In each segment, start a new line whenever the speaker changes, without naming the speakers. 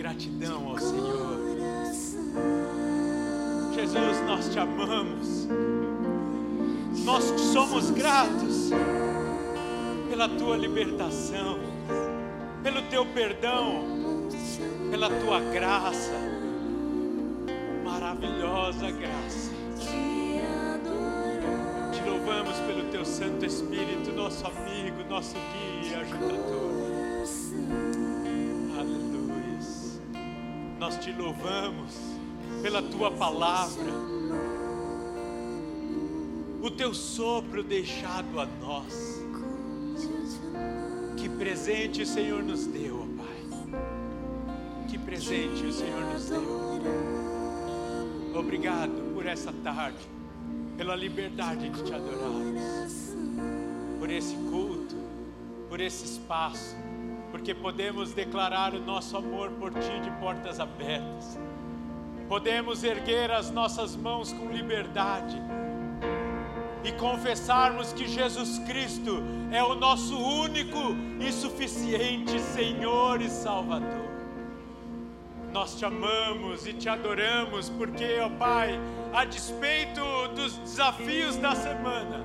gratidão ao Senhor. Jesus, nós te amamos. Nós somos gratos pela tua libertação, pelo teu perdão, pela tua graça, maravilhosa graça. Te louvamos pelo teu Santo Espírito, nosso amigo, nosso guia ajudador. Nós te louvamos pela tua palavra, o teu sopro deixado a nós. Que presente o Senhor nos deu, ó Pai. Que presente o Senhor nos deu. Obrigado por essa tarde, pela liberdade de te adorarmos, por esse culto, por esse espaço, porque podemos declarar o nosso amor por Ti de portas abertas, podemos erguer as nossas mãos com liberdade e confessarmos que Jesus Cristo é o nosso único e suficiente Senhor e Salvador. Nós te amamos e te adoramos porque, ó Pai, a despeito dos desafios da semana,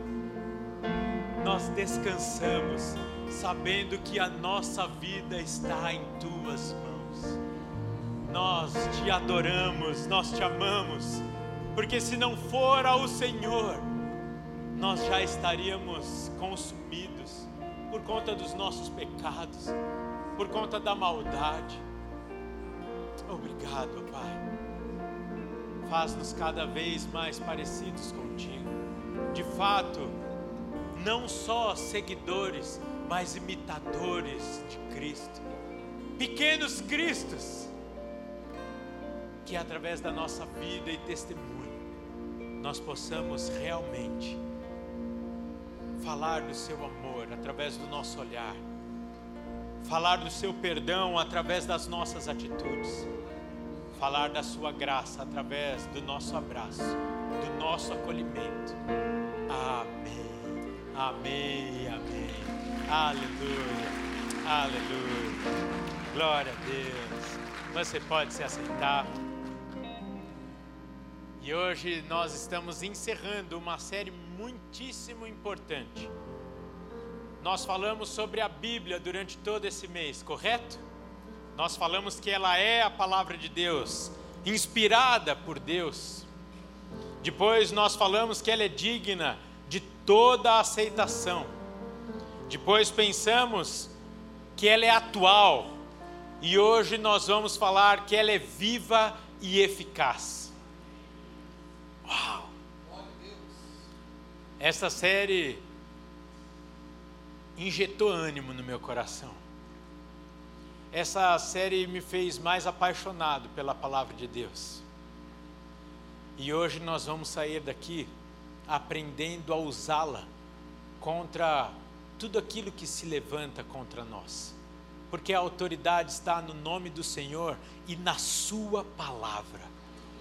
nós descansamos sabendo que a nossa vida está em tuas mãos. Nós te adoramos, nós te amamos, porque se não fora o Senhor, nós já estaríamos consumidos por conta dos nossos pecados, por conta da maldade. Obrigado, Pai. Faz-nos cada vez mais parecidos contigo. De fato, não só seguidores, mas imitadores de Cristo. Pequenos Cristos, que através da nossa vida e testemunho, nós possamos realmente falar do seu amor através do nosso olhar, falar do seu perdão através das nossas atitudes, falar da sua graça através do nosso abraço, do nosso acolhimento. Amém, amém. Aleluia, aleluia. Glória a Deus. Você pode se aceitar. E hoje nós estamos encerrando uma série muitíssimo importante. Nós falamos sobre a Bíblia durante todo esse mês, correto? Nós falamos que ela é a palavra de Deus, inspirada por Deus. Depois nós falamos que ela é digna de toda a aceitação. Depois pensamos que ela é atual. E hoje nós vamos falar que ela é viva e eficaz. Uau! Essa série injetou ânimo no meu coração. Essa série me fez mais apaixonado pela palavra de Deus. E hoje nós vamos sair daqui aprendendo a usá-la contra tudo aquilo que se levanta contra nós. Porque a autoridade está no nome do Senhor e na Sua palavra.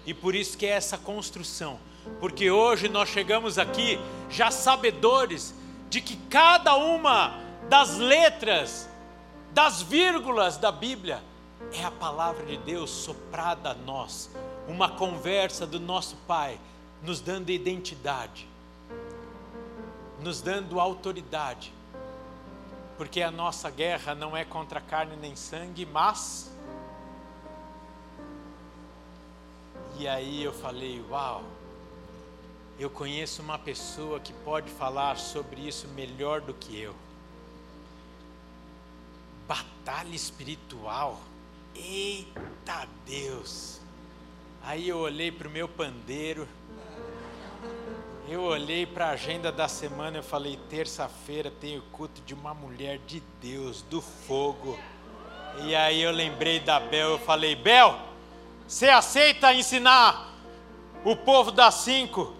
E por isso que é essa construção porque hoje nós chegamos aqui já sabedores de que cada uma das letras, das vírgulas da Bíblia, é a palavra de Deus soprada a nós, uma conversa do nosso Pai, nos dando identidade, nos dando autoridade, porque a nossa guerra não é contra carne nem sangue, mas. E aí eu falei, uau! eu conheço uma pessoa que pode falar sobre isso melhor do que eu. Batalha espiritual. Eita Deus! Aí eu olhei para o meu pandeiro, eu olhei para a agenda da semana e falei: terça-feira tem o culto de uma mulher de Deus, do fogo. E aí eu lembrei da Bel, eu falei: Bel, você aceita ensinar o povo das cinco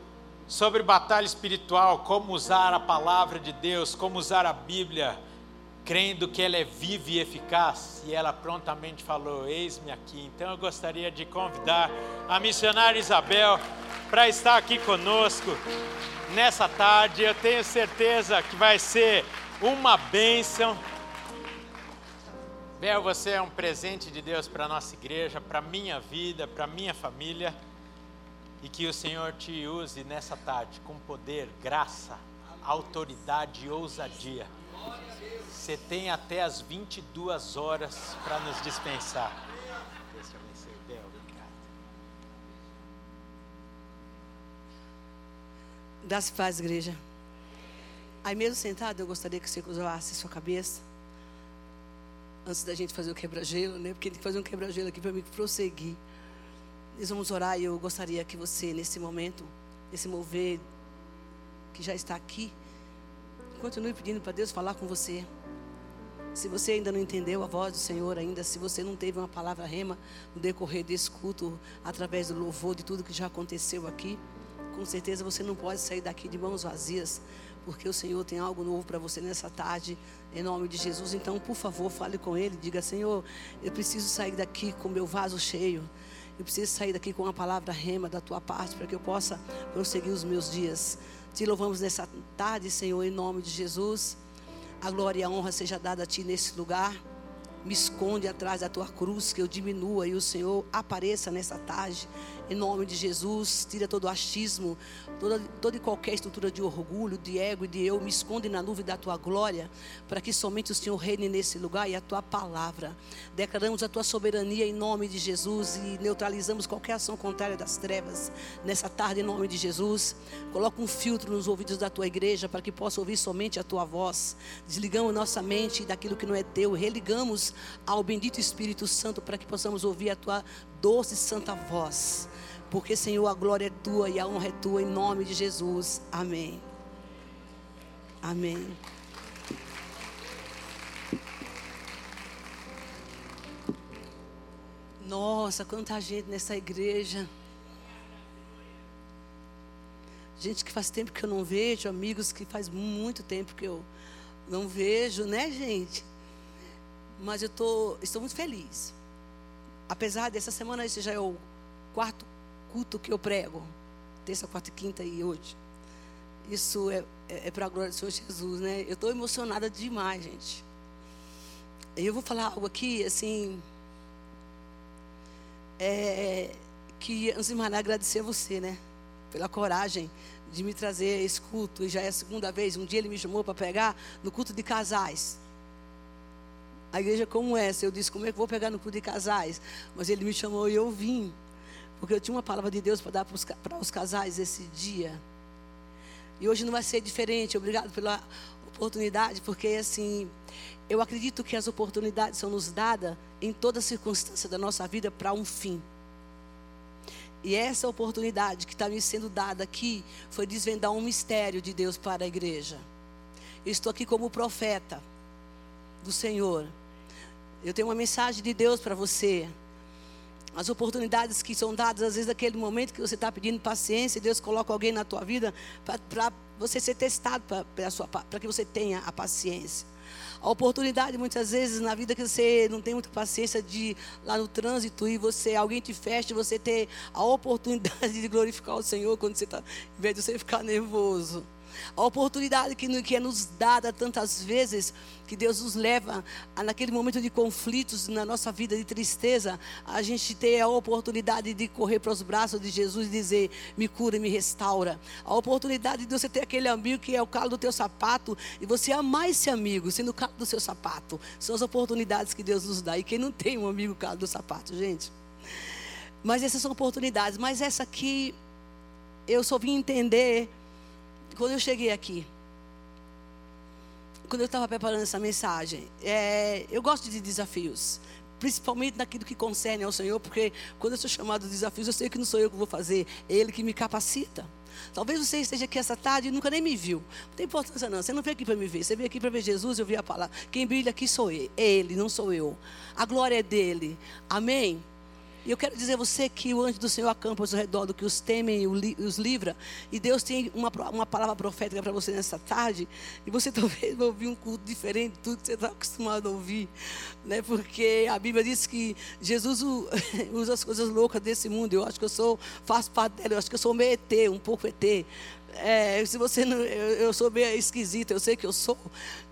sobre batalha espiritual, como usar a palavra de Deus, como usar a Bíblia, crendo que ela é viva e eficaz, e ela prontamente falou: Eis-me aqui. Então eu gostaria de convidar a missionária Isabel para estar aqui conosco nessa tarde. Eu tenho certeza que vai ser uma bênção. Bel, você é um presente de Deus para a nossa igreja, para a minha vida, para a minha família. E que o Senhor te use nessa tarde com poder, graça, autoridade e ousadia. Você tem até as 22 horas para nos dispensar. Deus te abençoe, Bel. Obrigado.
Dá-se paz, igreja. Aí mesmo sentado, eu gostaria que você cruzasse sua cabeça. Antes da gente fazer o quebra-gelo, né? Porque tem que fazer um quebra-gelo aqui para mim prosseguir. Nós vamos orar e eu gostaria que você, nesse momento, nesse mover que já está aqui, continue pedindo para Deus falar com você. Se você ainda não entendeu a voz do Senhor ainda, se você não teve uma palavra rema no decorrer desse culto, através do louvor, de tudo que já aconteceu aqui, com certeza você não pode sair daqui de mãos vazias, porque o Senhor tem algo novo para você nessa tarde, em nome de Jesus. Então, por favor, fale com Ele, diga: Senhor, eu preciso sair daqui com meu vaso cheio. Eu preciso sair daqui com uma palavra rema da tua parte, para que eu possa prosseguir os meus dias. Te louvamos nessa tarde, Senhor, em nome de Jesus. A glória e a honra seja dada a Ti nesse lugar. Me esconde atrás da Tua cruz, que eu diminua e o Senhor apareça nessa tarde. Em nome de Jesus, tira todo o achismo, toda, toda e qualquer estrutura de orgulho, de ego e de eu. Me esconde na nuvem da Tua glória, para que somente o Senhor reine nesse lugar e a Tua palavra. Declaramos a Tua soberania em nome de Jesus e neutralizamos qualquer ação contrária das trevas nessa tarde, em nome de Jesus. Coloca um filtro nos ouvidos da Tua igreja, para que possa ouvir somente a Tua voz. Desligamos nossa mente daquilo que não é Teu, religamos ao bendito Espírito Santo, para que possamos ouvir a Tua doce e santa voz. Porque, Senhor, a glória é tua e a honra é tua, em nome de Jesus. Amém. Amém. Nossa, quanta gente nessa igreja. Gente que faz tempo que eu não vejo, amigos que faz muito tempo que eu não vejo, né, gente? Mas eu tô, estou muito feliz. Apesar dessa semana, esse já é o quarto culto que eu prego. Terça, quarta e quinta e hoje. Isso é, é, é para a glória do Senhor Jesus, né? Eu estou emocionada demais, gente. Eu vou falar algo aqui, assim. É, que, antes de mais nada, agradecer a você, né? Pela coragem de me trazer esse culto. E já é a segunda vez. Um dia ele me chamou para pegar no culto de casais. A igreja como essa, eu disse, como é que vou pegar no culto de casais? Mas ele me chamou e eu vim. Porque eu tinha uma palavra de Deus para dar para os, para os casais esse dia. E hoje não vai ser diferente. Obrigado pela oportunidade, porque assim, eu acredito que as oportunidades são nos dadas em toda circunstância da nossa vida para um fim. E essa oportunidade que está me sendo dada aqui foi desvendar um mistério de Deus para a igreja. Eu estou aqui como profeta do Senhor. Eu tenho uma mensagem de Deus para você. As oportunidades que são dadas, às vezes, naquele momento que você está pedindo paciência, Deus coloca alguém na tua vida para você ser testado, para que você tenha a paciência. A oportunidade, muitas vezes, na vida que você não tem muita paciência de lá no trânsito e você, alguém te fecha, você ter a oportunidade de glorificar o Senhor quando você está, em vez de você ficar nervoso. A oportunidade que, que é nos dada tantas vezes, que Deus nos leva a, naquele momento de conflitos na nossa vida, de tristeza, a gente ter a oportunidade de correr para os braços de Jesus e dizer: me cura me restaura. A oportunidade de você ter aquele amigo que é o calo do teu sapato e você amar esse amigo, sendo o calo do seu sapato. São as oportunidades que Deus nos dá. E quem não tem um amigo calo do sapato, gente? Mas essas são oportunidades. Mas essa aqui, eu só vim entender quando eu cheguei aqui, quando eu estava preparando essa mensagem, é, eu gosto de desafios, principalmente naquilo que concerne ao Senhor, porque quando eu sou chamado de desafios, eu sei que não sou eu que vou fazer, é Ele que me capacita. Talvez você esteja aqui essa tarde e nunca nem me viu. Não tem importância não. Você não veio aqui para me ver. Você veio aqui para ver Jesus, eu vi a palavra. Quem brilha aqui sou eu. É Ele, não sou eu. A glória é dele. Amém? E eu quero dizer a você que o anjo do Senhor acampa ao redor do que os temem e os livra. E Deus tem uma, uma palavra profética para você nessa tarde. E você talvez vai ouvir um culto diferente de tudo que você está acostumado a ouvir. Né? Porque a Bíblia diz que Jesus usa as coisas loucas desse mundo. Eu acho que eu sou, faço parte dela, eu acho que eu sou meio ET, um pouco ET. É, se você não, eu, eu sou meio esquisita, eu sei que eu sou.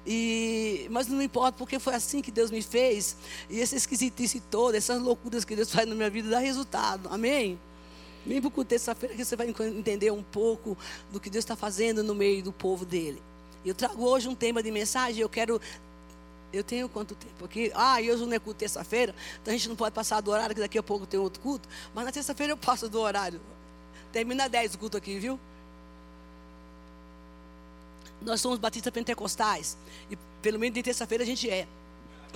E, mas não importa, porque foi assim que Deus me fez. E essa esquisitice toda, essas loucuras que Deus faz na minha vida, dá resultado. Amém? Vem para terça-feira que você vai entender um pouco do que Deus está fazendo no meio do povo dele. Eu trago hoje um tema de mensagem, eu quero. Eu tenho quanto tempo aqui? Ah, e hoje não é culto terça-feira, então a gente não pode passar do horário, que daqui a pouco tem outro culto. Mas na terça-feira eu passo do horário. Termina 10 o culto aqui, viu? Nós somos batistas pentecostais. E pelo menos de terça-feira a gente é.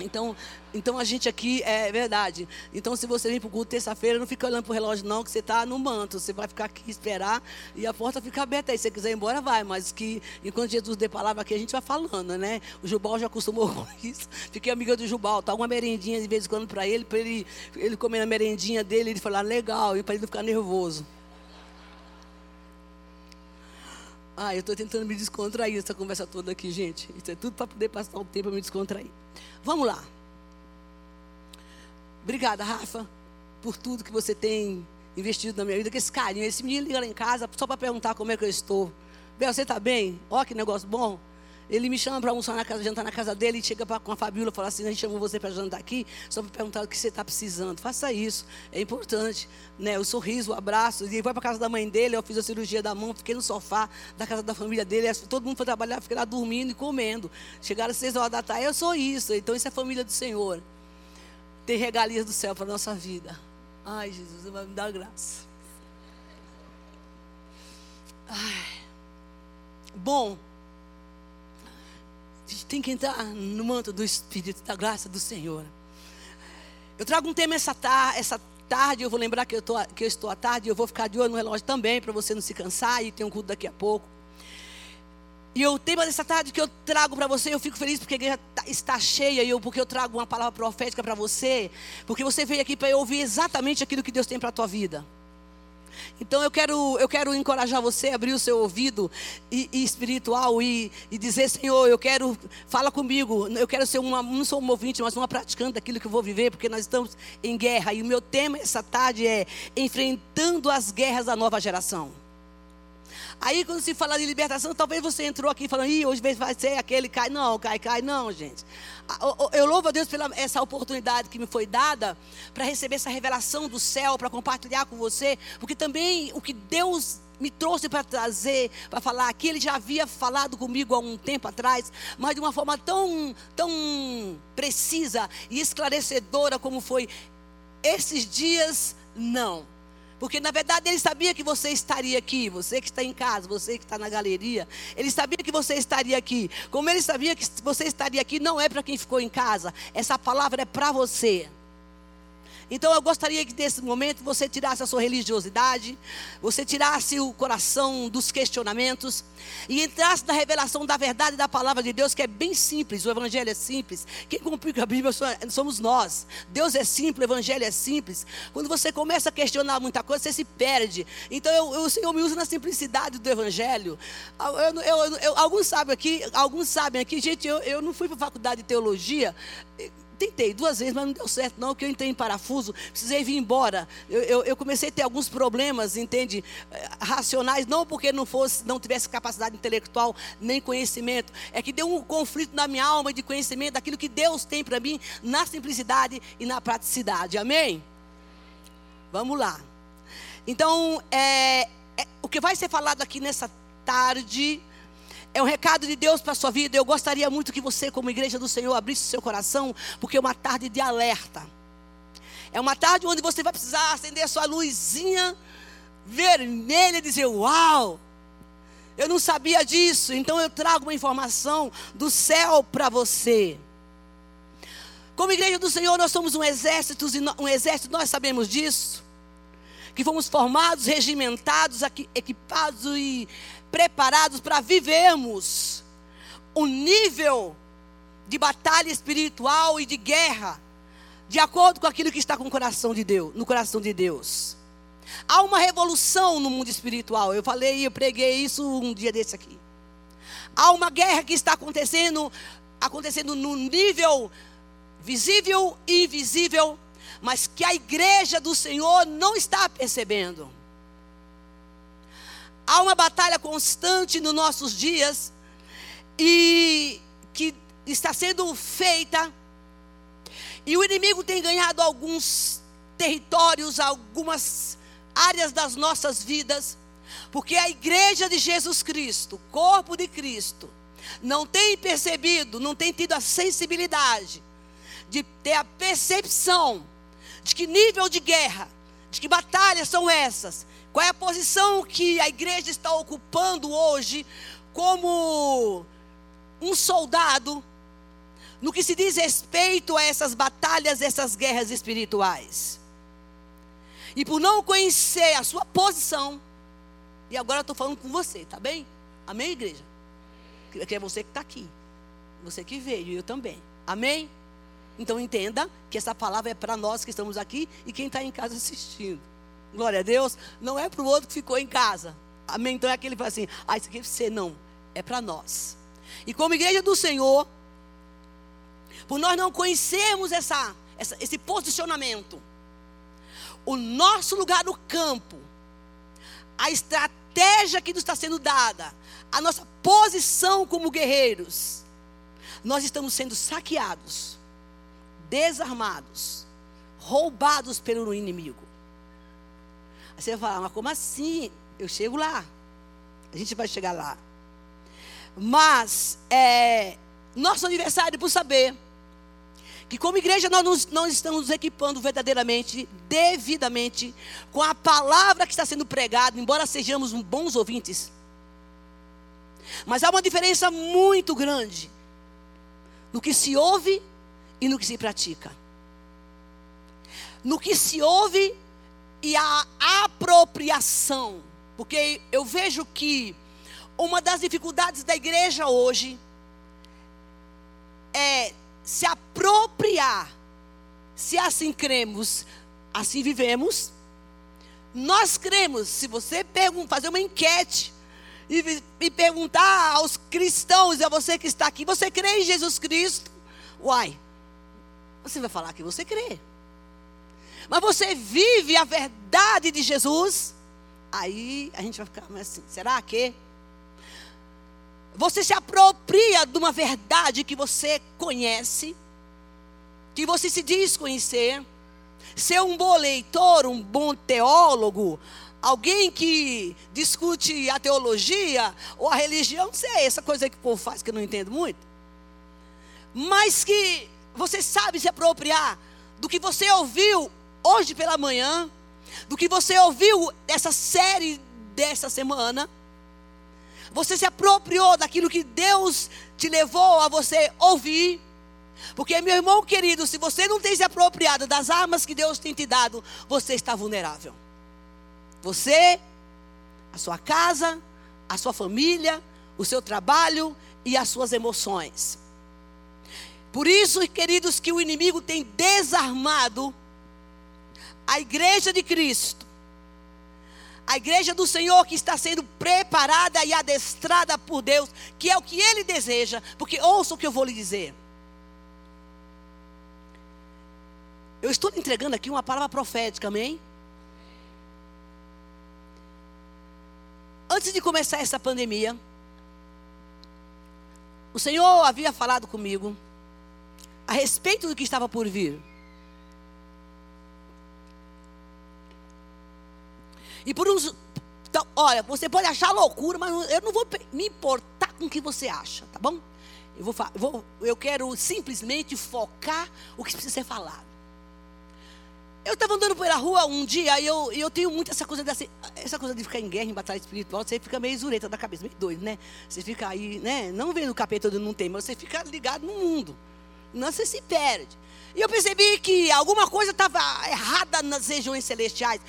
Então, então a gente aqui é verdade. Então, se você vem para o culto terça-feira, não fica olhando para o relógio, não, que você está no manto. Você vai ficar aqui esperar e a porta fica aberta aí. Se você quiser ir embora, vai. Mas que enquanto Jesus dê palavra aqui, a gente vai falando, né? O Jubal já acostumou com isso. Fiquei amiga do Jubal, tá uma merendinha de vez em quando para ele, para ele, ele comer a merendinha dele, ele falar legal, e para ele não ficar nervoso. Ah, eu estou tentando me descontrair essa conversa toda aqui, gente. Isso é tudo para poder passar o tempo para me descontrair. Vamos lá. Obrigada, Rafa, por tudo que você tem investido na minha vida, com esse carinho. Esse menino liga lá em casa só para perguntar como é que eu estou. Bel, você está bem? Ó, que negócio bom. Ele me chama para almoçar na casa, jantar na casa dele e chega pra, com a Fabíola e fala assim: a gente chamou você para jantar aqui, só para perguntar o que você está precisando. Faça isso, é importante. Né? O sorriso, o abraço. E vai para casa da mãe dele, eu fiz a cirurgia da mão, fiquei no sofá da casa da família dele. Todo mundo foi trabalhar, fiquei lá dormindo e comendo. Chegaram às seis horas da tarde, eu sou isso. Então isso é família do Senhor. Tem regalias do céu para nossa vida. Ai, Jesus, vai me dar graça. Ai. Bom, gente tem que entrar no manto do Espírito, da graça do Senhor. Eu trago um tema essa, tar essa tarde, eu vou lembrar que eu, tô, que eu estou à tarde, eu vou ficar de olho no relógio também, para você não se cansar, e tem um culto daqui a pouco. E o tema dessa tarde que eu trago para você, eu fico feliz porque a igreja tá, está cheia, e eu, porque eu trago uma palavra profética para você, porque você veio aqui para ouvir exatamente aquilo que Deus tem para a tua vida. Então eu quero, eu quero encorajar você a abrir o seu ouvido e, e espiritual e, e, dizer, Senhor, eu quero, fala comigo, eu quero ser uma, não sou um ouvinte, mas uma praticante daquilo que eu vou viver, porque nós estamos em guerra. E o meu tema essa tarde é enfrentando as guerras da nova geração. Aí quando se fala de libertação, talvez você entrou aqui falando, Ih, hoje vai ser aquele cai. Não, cai, cai, não, gente. Eu louvo a Deus pela essa oportunidade que me foi dada para receber essa revelação do céu, para compartilhar com você, porque também o que Deus me trouxe para trazer, para falar aqui, ele já havia falado comigo há um tempo atrás, mas de uma forma tão, tão precisa e esclarecedora como foi esses dias, não. Porque na verdade ele sabia que você estaria aqui, você que está em casa, você que está na galeria, ele sabia que você estaria aqui. Como ele sabia que você estaria aqui, não é para quem ficou em casa, essa palavra é para você. Então eu gostaria que nesse momento você tirasse a sua religiosidade, você tirasse o coração dos questionamentos e entrasse na revelação da verdade da palavra de Deus, que é bem simples, o evangelho é simples. Quem complica a Bíblia somos nós. Deus é simples, o evangelho é simples. Quando você começa a questionar muita coisa, você se perde. Então eu, eu, o Senhor me usa na simplicidade do evangelho. Eu, eu, alguns sabem aqui, alguns sabem aqui, gente, eu, não fui para a faculdade de teologia. Tentei duas vezes, mas não deu certo, não, que eu entrei em parafuso, precisei vir embora. Eu, eu, eu, comecei a ter alguns problemas, entende? Eh, racionais, não porque não fosse, não tivesse capacidade intelectual nem conhecimento. É que deu um conflito na minha alma de conhecimento daquilo que Deus tem para mim na simplicidade e na praticidade. Amém? Vamos lá. Então, é, é, o que vai ser falado aqui nessa tarde é um recado de Deus para a sua vida. Eu gostaria muito que você, como igreja do Senhor, abrisse seu coração, porque é uma tarde de alerta. É uma tarde onde você vai precisar acender a sua luzinha vermelha e dizer: Uau! Eu não sabia disso, então eu trago uma informação do céu para você. Como igreja do Senhor, nós somos um exército, um exército, nós sabemos disso. Que fomos formados, regimentados, equipados e preparados para vivermos um nível de batalha espiritual e de guerra, de acordo com aquilo que está com o coração de Deus, no coração de Deus. Há uma revolução no mundo espiritual. Eu falei, eu preguei isso um dia desse aqui. Há uma guerra que está acontecendo, acontecendo no nível visível e invisível, mas que a igreja do Senhor não está percebendo. há uma batalha constante nos nossos dias e que está sendo feita e o inimigo tem ganhado alguns territórios, algumas áreas das nossas vidas, porque a igreja de Jesus Cristo, corpo de Cristo, não tem percebido, não tem tido a sensibilidade de ter a percepção de que nível de guerra, de que batalhas são essas, qual é a posição que a igreja está ocupando hoje como um soldado no que se diz respeito a essas batalhas, essas guerras espirituais. E por não conhecer a sua posição, e agora eu estou falando com você, tá bem? Amém, igreja? Que é você que está aqui, você que veio, eu também. Amém? Então entenda que essa palavra é para nós que estamos aqui e quem está em casa assistindo. Glória a Deus. Não é para o outro que ficou em casa. Amém? Então é aquele que fala assim: ah, isso aqui é você. Não. É para nós. E como igreja do Senhor, por nós não conhecermos essa, essa, esse posicionamento, o nosso lugar no campo, a estratégia que nos está sendo dada, a nossa posição como guerreiros, nós estamos sendo saqueados, desarmados, roubados pelo inimigo. Aí você vai falar, mas como assim? Eu chego lá. A gente vai chegar lá. Mas, é, nosso aniversário, por saber que como igreja nós não estamos nos equipando verdadeiramente, devidamente, com a palavra que está sendo pregada, embora sejamos bons ouvintes. Mas há uma diferença muito grande no que se ouve e no que se pratica. No que se ouve e a apropriação. Porque eu vejo que uma das dificuldades da igreja hoje é se apropriar. Se assim cremos, assim vivemos. Nós cremos, se você fazer uma enquete e, e perguntar aos cristãos a você que está aqui, você crê em Jesus Cristo? Uai, você vai falar que você crê. Mas você vive a verdade de Jesus? Aí a gente vai ficar assim, será que? Você se apropria de uma verdade que você conhece, que você se diz conhecer. Ser um bom leitor, um bom teólogo, alguém que discute a teologia ou a religião, não sei, essa coisa que o povo faz que eu não entendo muito. Mas que você sabe se apropriar do que você ouviu hoje pela manhã, do que você ouviu dessa série dessa semana você se apropriou daquilo que Deus te levou a você ouvir. Porque, meu irmão querido, se você não tem se apropriado das armas que Deus tem te dado, você está vulnerável. Você, a sua casa, a sua família, o seu trabalho e as suas emoções. Por isso, queridos, que o inimigo tem desarmado a igreja de Cristo a igreja do Senhor que está sendo preparada e adestrada por Deus, que é o que Ele deseja, porque ouça o que eu vou lhe dizer. Eu estou lhe entregando aqui uma palavra profética, amém? Antes de começar essa pandemia, o Senhor havia falado comigo a respeito do que estava por vir. E por uns. Então, olha, você pode achar loucura, mas eu não vou me importar com o que você acha, tá bom? Eu, vou, vou, eu quero simplesmente focar o que precisa ser falado. Eu estava andando pela rua um dia e eu, eu tenho muito essa coisa dessa, essa coisa de ficar em guerra, em batalha espiritual, você fica meio zureta da cabeça, meio doido, né? Você fica aí, né? Não vendo o capeta onde não tem, mas você fica ligado no mundo. Não, você se perde. E eu percebi que alguma coisa estava errada nas regiões celestiais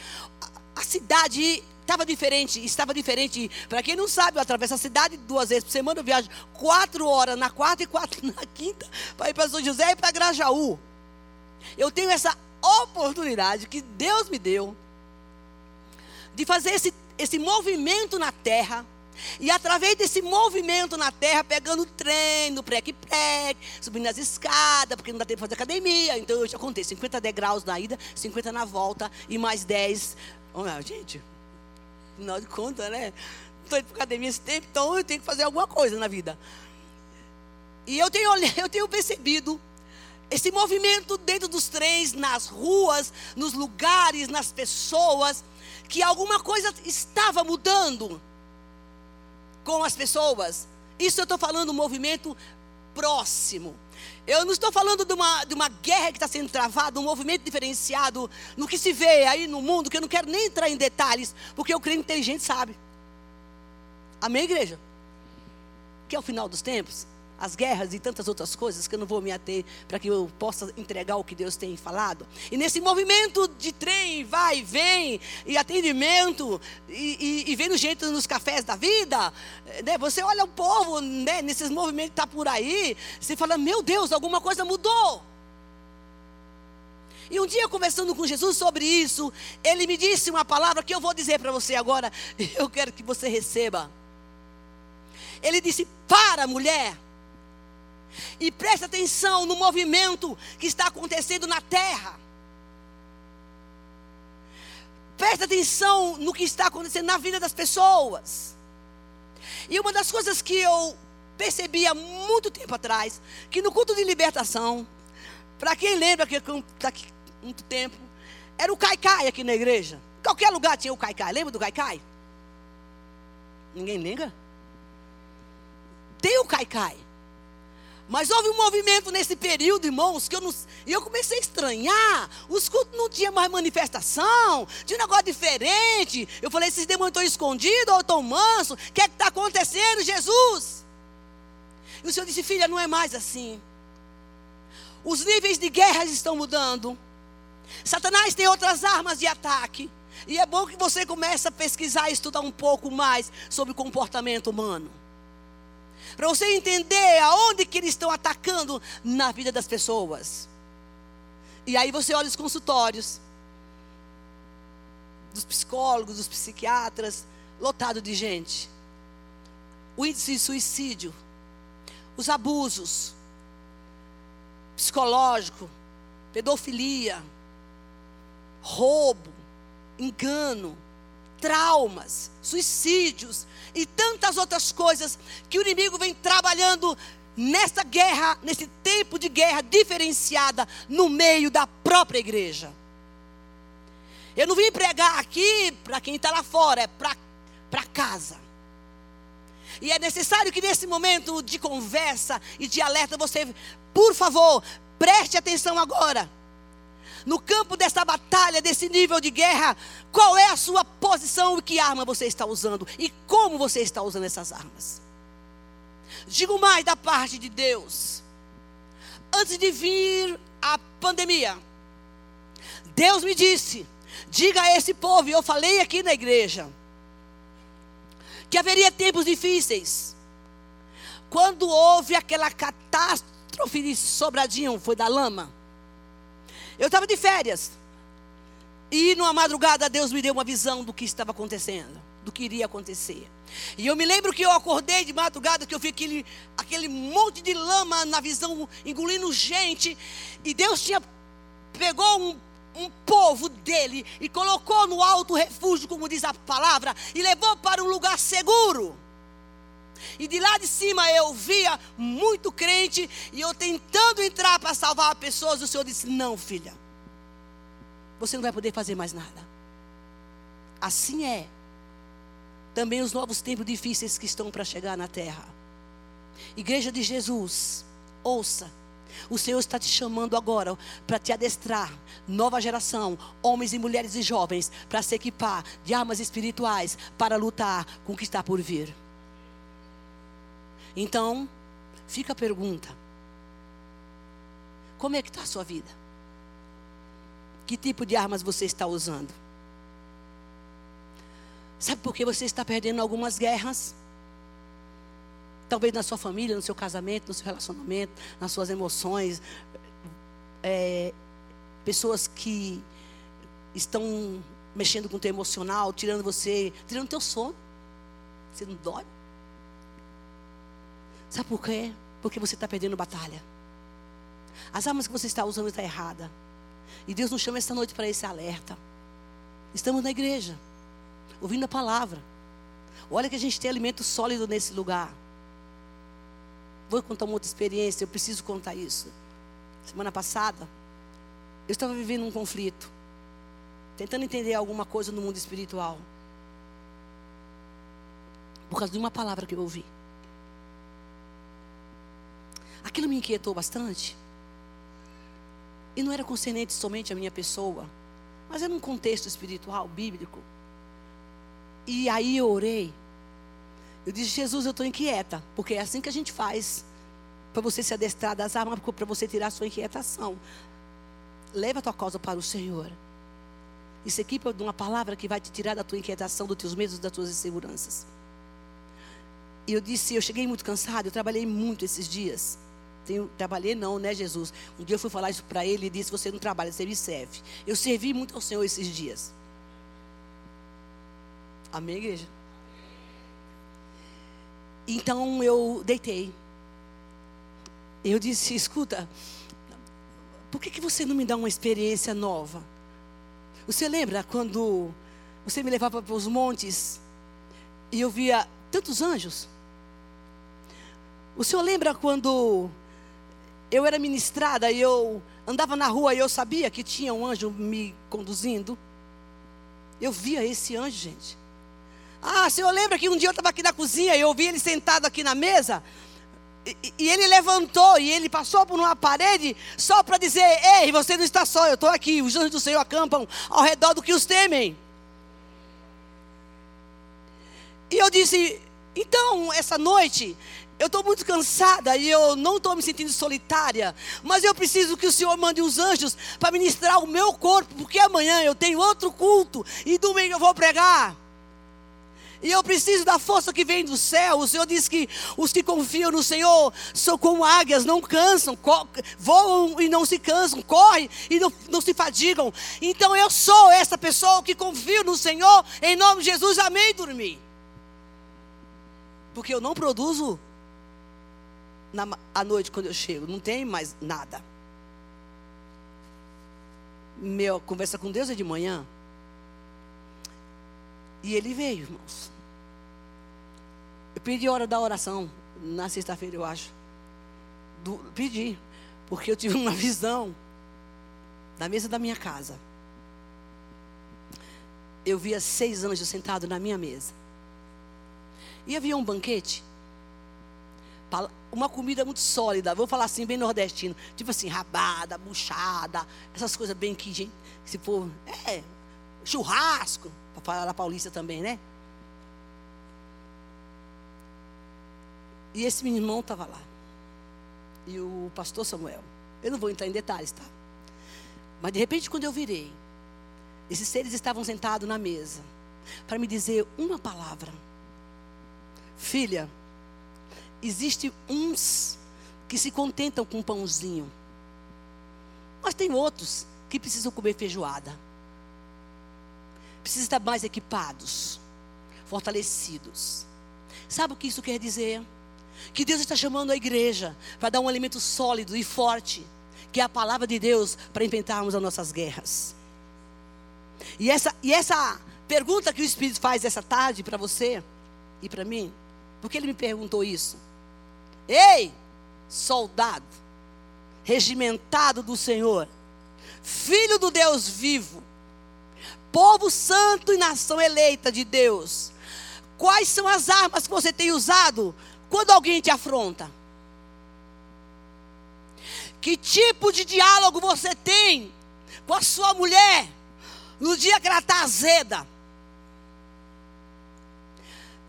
a cidade estava diferente, estava diferente. Para quem não sabe, eu atravesso a cidade duas vezes por semana, eu viajo quatro horas na quarta e quatro na quinta para ir para São José e para Grajaú. Eu tenho essa oportunidade que Deus me deu de fazer esse, esse movimento na terra. E através desse movimento na terra, pegando trem, no prec-prec, subindo as escadas, porque não dá tempo de fazer academia. Então eu já contei 50 degraus na ida, 50 na volta e mais 10 Oh, gente, afinal de contas, né? estou indo para academia esse tempo, então eu tenho que fazer alguma coisa na vida. E eu tenho, eu tenho percebido esse movimento dentro dos trens, nas ruas, nos lugares, nas pessoas, que alguma coisa estava mudando com as pessoas. Isso eu estou falando um movimento próximo. Eu não estou falando de uma, de uma guerra que está sendo travada, um movimento diferenciado no que se vê aí no mundo, que eu não quero nem entrar em detalhes, porque o crente inteligente sabe. Amém, igreja? Que é o final dos tempos as guerras e tantas outras coisas que eu não vou me ater para que eu possa entregar o que Deus tem falado. E nesse movimento de trem, vai vem, e atendimento, e, e, e vendo gente nos cafés da vida, né? você olha o povo né? nesses movimentos que está por aí, você fala: Meu Deus, alguma coisa mudou. E um dia, conversando com Jesus sobre isso, ele me disse uma palavra que eu vou dizer para você agora, eu quero que você receba. Ele disse: Para, mulher. E preste atenção no movimento que está acontecendo na terra. Preste atenção no que está acontecendo na vida das pessoas. E uma das coisas que eu percebi há muito tempo atrás, que no culto de libertação, para quem lembra que está aqui muito tempo, era o caicai aqui na igreja. Qualquer lugar tinha o caicai. Lembra do caicai? Ninguém lembra? Tem o caicai. Mas houve um movimento nesse período, irmãos, que eu não. E eu comecei a estranhar. Os cultos não tinha mais manifestação, tinha um negócio diferente. Eu falei: esses demônios estão escondidos ou estão mansos? O que é que está acontecendo, Jesus? E o Senhor disse: filha, não é mais assim. Os níveis de guerra estão mudando. Satanás tem outras armas de ataque. E é bom que você comece a pesquisar e estudar um pouco mais sobre o comportamento humano para você entender aonde que eles estão atacando na vida das pessoas. E aí você olha os consultórios dos psicólogos, dos psiquiatras, lotado de gente. O índice de suicídio, os abusos psicológico, pedofilia, roubo, engano, traumas, suicídios e tantas outras coisas que o inimigo vem trabalhando nessa guerra, nesse tempo de guerra diferenciada no meio da própria igreja. Eu não vim pregar aqui para quem está lá fora, é para casa. E é necessário que nesse momento de conversa e de alerta você, por favor, preste atenção agora no campo dessa batalha, desse nível de guerra, qual é a sua posição e que arma você está usando e como você está usando essas armas. Digo mais da parte de Deus. Antes de vir a pandemia, Deus me disse: diga a esse povo, e eu falei aqui na igreja, que haveria tempos difíceis. Quando houve aquela catástrofe de Sobradinho, foi da lama. Eu estava de férias. E numa madrugada Deus me deu uma visão do que estava acontecendo, do que iria acontecer. E eu me lembro que eu acordei de madrugada, que eu vi aquele, aquele monte de lama na visão, engolindo gente. E Deus tinha pegou um, um povo dele e colocou no alto refúgio, como diz a palavra, e levou para um lugar seguro. E de lá de cima eu via muito crente e eu tentando entrar para salvar pessoas. O Senhor disse: Não, filha, você não vai poder fazer mais nada. Assim é. Também os novos tempos difíceis que estão para chegar na terra. Igreja de Jesus, ouça. O Senhor está te chamando agora para te adestrar, nova geração, homens e mulheres e jovens, para se equipar de armas espirituais para lutar com o que está por vir. Então, fica a pergunta: como é que está a sua vida? Que tipo de armas você está usando? Sabe por que você está perdendo algumas guerras? Talvez na sua família, no seu casamento, no seu relacionamento, nas suas emoções. É, pessoas que estão mexendo com o teu emocional, tirando você, tirando o teu sono. Você não dorme. Sabe por quê? Porque você está perdendo batalha. As armas que você está usando estão errada. E Deus nos chama esta noite para esse alerta. Estamos na igreja, ouvindo a palavra. Olha que a gente tem alimento sólido nesse lugar. Vou contar uma outra experiência, eu preciso contar isso. Semana passada, eu estava vivendo um conflito, tentando entender alguma coisa no mundo espiritual. Por causa de uma palavra que eu ouvi. Aquilo me inquietou bastante. E não era concernente somente a minha pessoa, mas era um contexto espiritual, bíblico. E aí eu orei. Eu disse, Jesus, eu estou inquieta, porque é assim que a gente faz para você se adestrar das armas, para você tirar a sua inquietação. Leva a tua causa para o Senhor. Se equipa de uma palavra que vai te tirar da tua inquietação, dos teus medos, das tuas inseguranças. E eu disse, eu cheguei muito cansado, eu trabalhei muito esses dias. Tenho, trabalhei não, né, Jesus? Um dia eu fui falar isso para ele e disse: Você não trabalha, você me serve. Eu servi muito ao Senhor esses dias. Amém, igreja? Então eu deitei. Eu disse: Escuta, por que, que você não me dá uma experiência nova? Você lembra quando você me levava para os montes e eu via tantos anjos? O senhor lembra quando eu era ministrada e eu andava na rua e eu sabia que tinha um anjo me conduzindo. Eu via esse anjo, gente. Ah, senhor lembra que um dia eu estava aqui na cozinha e eu vi ele sentado aqui na mesa? E, e ele levantou e ele passou por uma parede só para dizer: Ei, você não está só, eu estou aqui. Os anjos do Senhor acampam ao redor do que os temem. E eu disse: Então, essa noite, eu estou muito cansada e eu não estou me sentindo solitária. Mas eu preciso que o Senhor mande os anjos para ministrar o meu corpo, porque amanhã eu tenho outro culto e domingo eu vou pregar. E eu preciso da força que vem do céu. O Senhor diz que os que confiam no Senhor são como águias, não cansam, voam e não se cansam, correm e não, não se fadigam. Então eu sou essa pessoa que confio no Senhor, em nome de Jesus, amém, dormir. Porque eu não produzo na, à noite quando eu chego. Não tem mais nada. Meu conversa com Deus é de manhã. E ele veio, irmãos. Eu pedi hora da oração na sexta-feira, eu acho. Do, pedi, porque eu tive uma visão na mesa da minha casa. Eu via seis anjos sentados na minha mesa. E havia um banquete uma comida muito sólida, vou falar assim, bem nordestino. Tipo assim, rabada, buchada, essas coisas bem que, gente, se for. É, churrasco, para falar da paulista também, né? E esse meu irmão estava lá. E o pastor Samuel. Eu não vou entrar em detalhes, tá? Mas de repente, quando eu virei, esses seres estavam sentados na mesa para me dizer uma palavra: Filha, Existem uns que se contentam com um pãozinho. Mas tem outros que precisam comer feijoada. Precisam estar mais equipados, fortalecidos. Sabe o que isso quer dizer? Que Deus está chamando a igreja para dar um alimento sólido e forte, que é a palavra de Deus para enfrentarmos as nossas guerras. E essa, e essa pergunta que o Espírito faz essa tarde para você e para mim, porque ele me perguntou isso? Ei, soldado, regimentado do Senhor, filho do Deus vivo, povo santo e nação eleita de Deus, quais são as armas que você tem usado quando alguém te afronta? Que tipo de diálogo você tem com a sua mulher no dia que ela está azeda?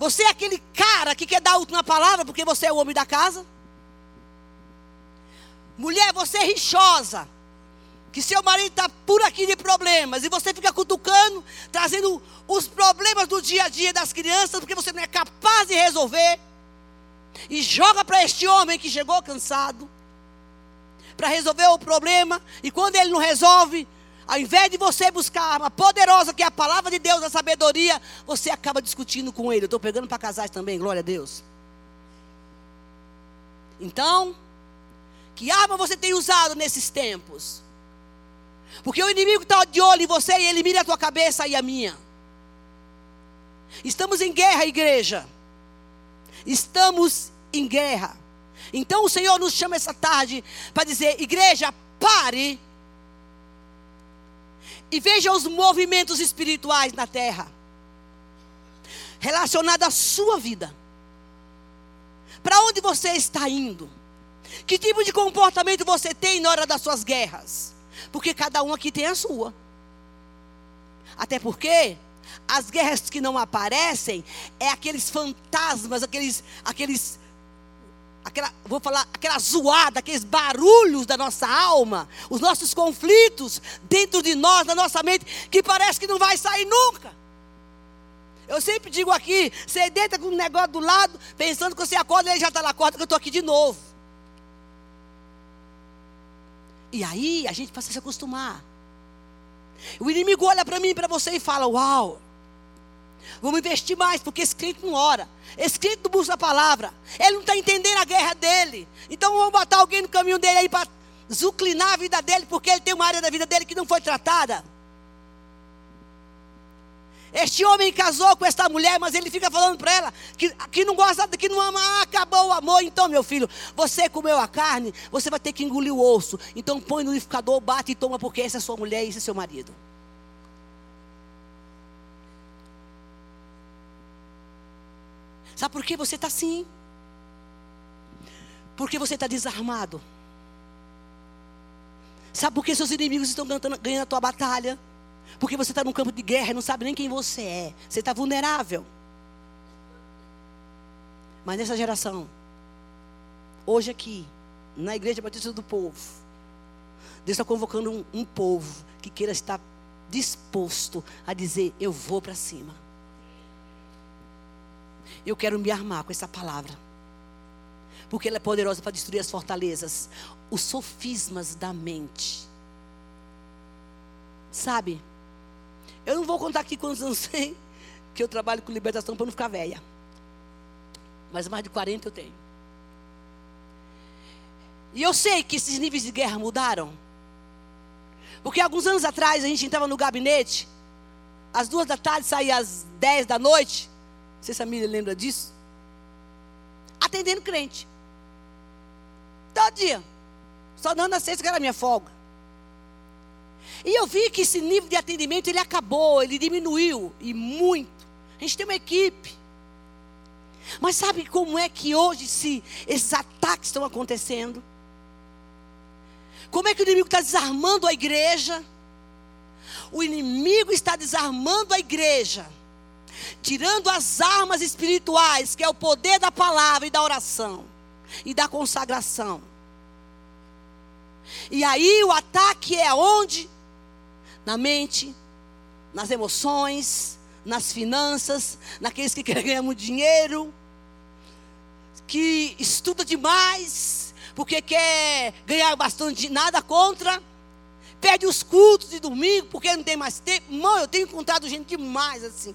Você é aquele cara que quer dar a última palavra porque você é o homem da casa? Mulher, você é rixosa. Que seu marido está por aqui de problemas e você fica cutucando, trazendo os problemas do dia a dia das crianças porque você não é capaz de resolver. E joga para este homem que chegou cansado para resolver o problema e quando ele não resolve, ao invés de você buscar a arma poderosa, que é a palavra de Deus, a sabedoria, você acaba discutindo com ele. Eu estou pegando para casais também, glória a Deus. Então, que arma você tem usado nesses tempos? Porque o inimigo está de olho em você e ele mira a tua cabeça e a minha. Estamos em guerra, igreja. Estamos em guerra. Então o Senhor nos chama essa tarde para dizer: igreja, pare e veja os movimentos espirituais na terra relacionados à sua vida. Para onde você está indo? Que tipo de comportamento você tem na hora das suas guerras? Porque cada um aqui tem a sua. Até porque as guerras que não aparecem é aqueles fantasmas, aqueles aqueles aquela, vou falar, aquela zoada, aqueles barulhos da nossa alma, os nossos conflitos dentro de nós, na nossa mente, que parece que não vai sair nunca. Eu sempre digo aqui, você deita com um negócio do lado, pensando que você acorda, ele já está lá, acorda que eu estou aqui de novo. E aí a gente passa a se acostumar. O inimigo olha para mim e para você e fala: Uau, vamos investir mais, porque esse crente não ora. Esse crente não busca a palavra. Ele não está entendendo a guerra dele. Então vamos botar alguém no caminho dele aí para zuclinar a vida dele, porque ele tem uma área da vida dele que não foi tratada. Este homem casou com esta mulher, mas ele fica falando para ela que, que não gosta, que não ama, ah, acabou o amor. Então, meu filho, você comeu a carne, você vai ter que engolir o osso. Então, põe no liquidificador, bate e toma, porque essa é sua mulher e esse é seu marido. Sabe por que você está assim? Porque você está desarmado. Sabe por que seus inimigos estão ganhando a tua batalha? Porque você está num campo de guerra e não sabe nem quem você é. Você está vulnerável. Mas nessa geração, hoje aqui, na Igreja Batista do Povo, Deus está convocando um, um povo que queira estar disposto a dizer: Eu vou para cima. Eu quero me armar com essa palavra. Porque ela é poderosa para destruir as fortalezas, os sofismas da mente. Sabe? Eu não vou contar aqui quantos anos tem que eu trabalho com libertação para não ficar velha. Mas mais de 40 eu tenho. E eu sei que esses níveis de guerra mudaram. Porque alguns anos atrás a gente entrava no gabinete, às duas da tarde, saía às dez da noite. Não sei se a Miriam lembra disso. Atendendo crente. Todo dia. Só dando a sexta que era minha folga. E eu vi que esse nível de atendimento ele acabou, ele diminuiu e muito. A gente tem uma equipe. Mas sabe como é que hoje se esses ataques estão acontecendo? Como é que o inimigo está desarmando a igreja? O inimigo está desarmando a igreja, tirando as armas espirituais, que é o poder da palavra e da oração e da consagração. E aí o ataque é onde? na mente, nas emoções, nas finanças, naqueles que querem ganhar muito dinheiro, que estuda demais, porque quer ganhar bastante, nada contra, perde os cultos de domingo porque não tem mais tempo. Mãe, eu tenho encontrado gente demais assim.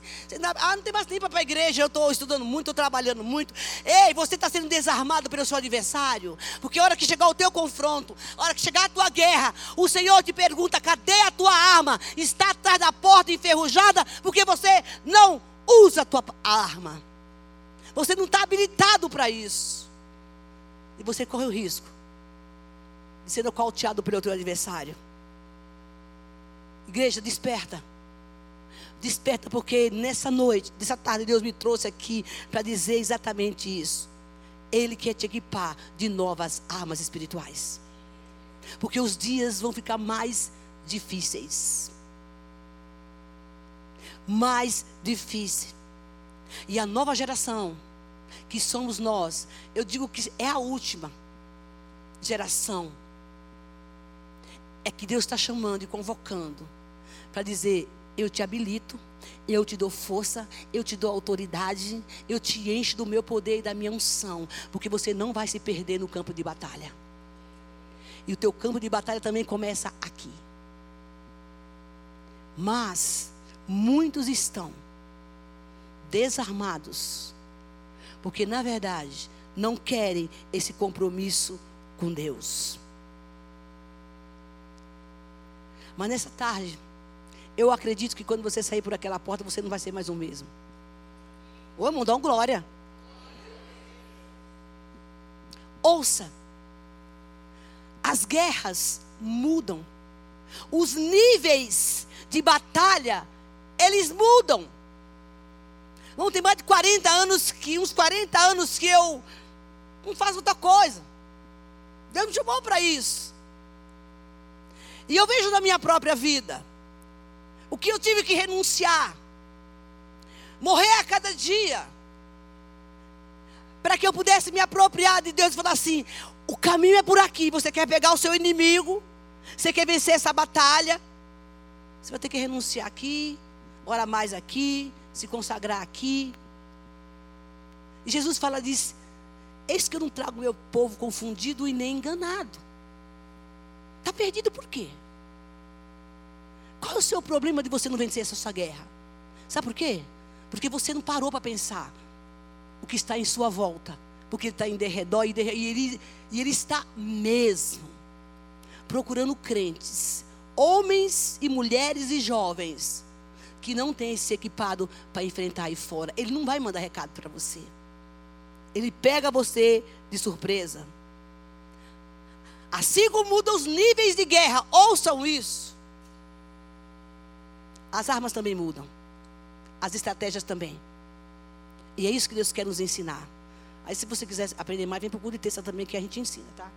Ah, não tem mais tempo para a igreja, eu estou estudando muito, estou trabalhando muito. Ei, você está sendo desarmado pelo seu adversário. Porque a hora que chegar o teu confronto, a hora que chegar a tua guerra, o Senhor te pergunta: cadê a tua arma? Está atrás da porta enferrujada porque você não usa a tua arma. Você não está habilitado para isso. E você corre o risco de ser pelo teu adversário. Igreja, desperta. Desperta, porque nessa noite, nessa tarde, Deus me trouxe aqui para dizer exatamente isso. Ele quer te equipar de novas armas espirituais. Porque os dias vão ficar mais difíceis. Mais difíceis. E a nova geração, que somos nós, eu digo que é a última geração. É que Deus está chamando e convocando para dizer: eu te habilito, eu te dou força, eu te dou autoridade, eu te encho do meu poder e da minha unção, porque você não vai se perder no campo de batalha. E o teu campo de batalha também começa aqui. Mas muitos estão desarmados, porque na verdade não querem esse compromisso com Deus. Mas nessa tarde, eu acredito que quando você sair por aquela porta, você não vai ser mais o mesmo. Ô, irmão, dá um glória. Ouça. As guerras mudam. Os níveis de batalha, eles mudam. Vão ter mais de 40 anos que uns 40 anos que eu não faço outra coisa. Deus me chamou para isso. E eu vejo na minha própria vida o que eu tive que renunciar, morrer a cada dia, para que eu pudesse me apropriar de Deus e falar assim: o caminho é por aqui. Você quer pegar o seu inimigo, você quer vencer essa batalha, você vai ter que renunciar aqui, ora mais aqui, se consagrar aqui. E Jesus fala diz: Eis que eu não trago meu povo confundido e nem enganado. Está perdido por quê? Qual é o seu problema de você não vencer essa sua guerra? Sabe por quê? Porque você não parou para pensar o que está em sua volta. Porque está em derredor e, e, ele, e ele está mesmo procurando crentes, homens e mulheres e jovens, que não têm se equipado para enfrentar aí fora. Ele não vai mandar recado para você. Ele pega você de surpresa. Assim como mudam os níveis de guerra, ouçam isso. As armas também mudam. As estratégias também. E é isso que Deus quer nos ensinar. Aí, se você quiser aprender mais, vem para o curso de texto também que a gente ensina, tá?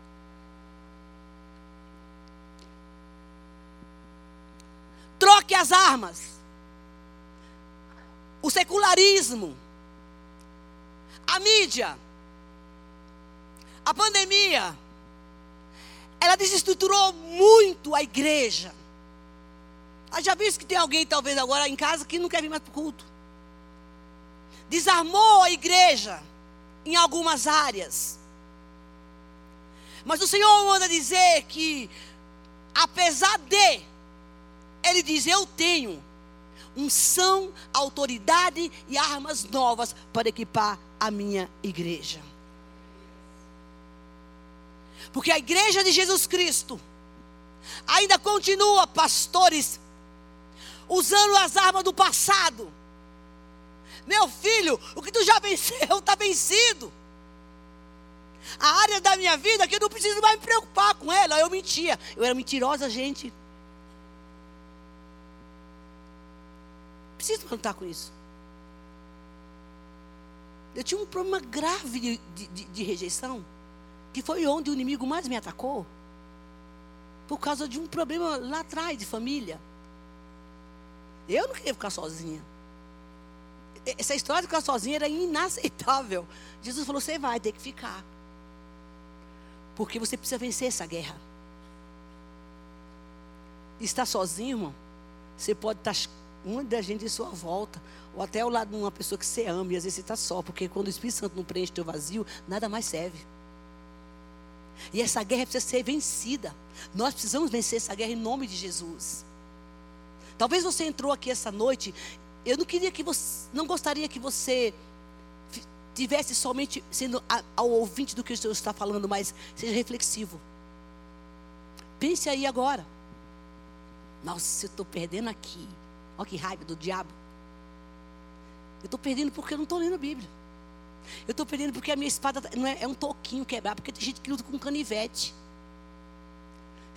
Troque as armas. O secularismo a mídia, a pandemia, ela desestruturou muito a igreja. Ah, já visto que tem alguém, talvez agora em casa, que não quer vir mais para o culto. Desarmou a igreja em algumas áreas. Mas o Senhor manda dizer que, apesar de, Ele diz: Eu tenho unção, autoridade e armas novas para equipar a minha igreja. Porque a igreja de Jesus Cristo ainda continua, pastores, usando as armas do passado. Meu filho, o que tu já venceu está vencido. A área da minha vida que eu não preciso mais me preocupar com ela. Eu mentia. Eu era mentirosa, gente. Preciso lutar com isso. Eu tinha um problema grave de, de, de, rejeição, que foi onde o inimigo mais me atacou, por causa de um problema lá atrás de família. Eu não queria ficar sozinha. Essa história de ficar sozinha era inaceitável. Jesus falou: você vai ter que ficar. Porque você precisa vencer essa guerra. Estar sozinho, irmão, você pode estar da gente em sua volta, ou até ao lado de uma pessoa que você ama, e às vezes você está só, porque quando o Espírito Santo não preenche teu vazio, nada mais serve. E essa guerra precisa ser vencida. Nós precisamos vencer essa guerra em nome de Jesus. Talvez você entrou aqui essa noite, eu não queria que você, não gostaria que você tivesse somente sendo ao ouvinte do que o Senhor está falando, mas seja reflexivo. Pense aí agora. Nossa, eu estou perdendo aqui. Olha que raiva do diabo. Eu estou perdendo porque eu não estou lendo a Bíblia. Eu estou perdendo porque a minha espada não é, é, um toquinho quebrado, porque tem gente que luta com canivete.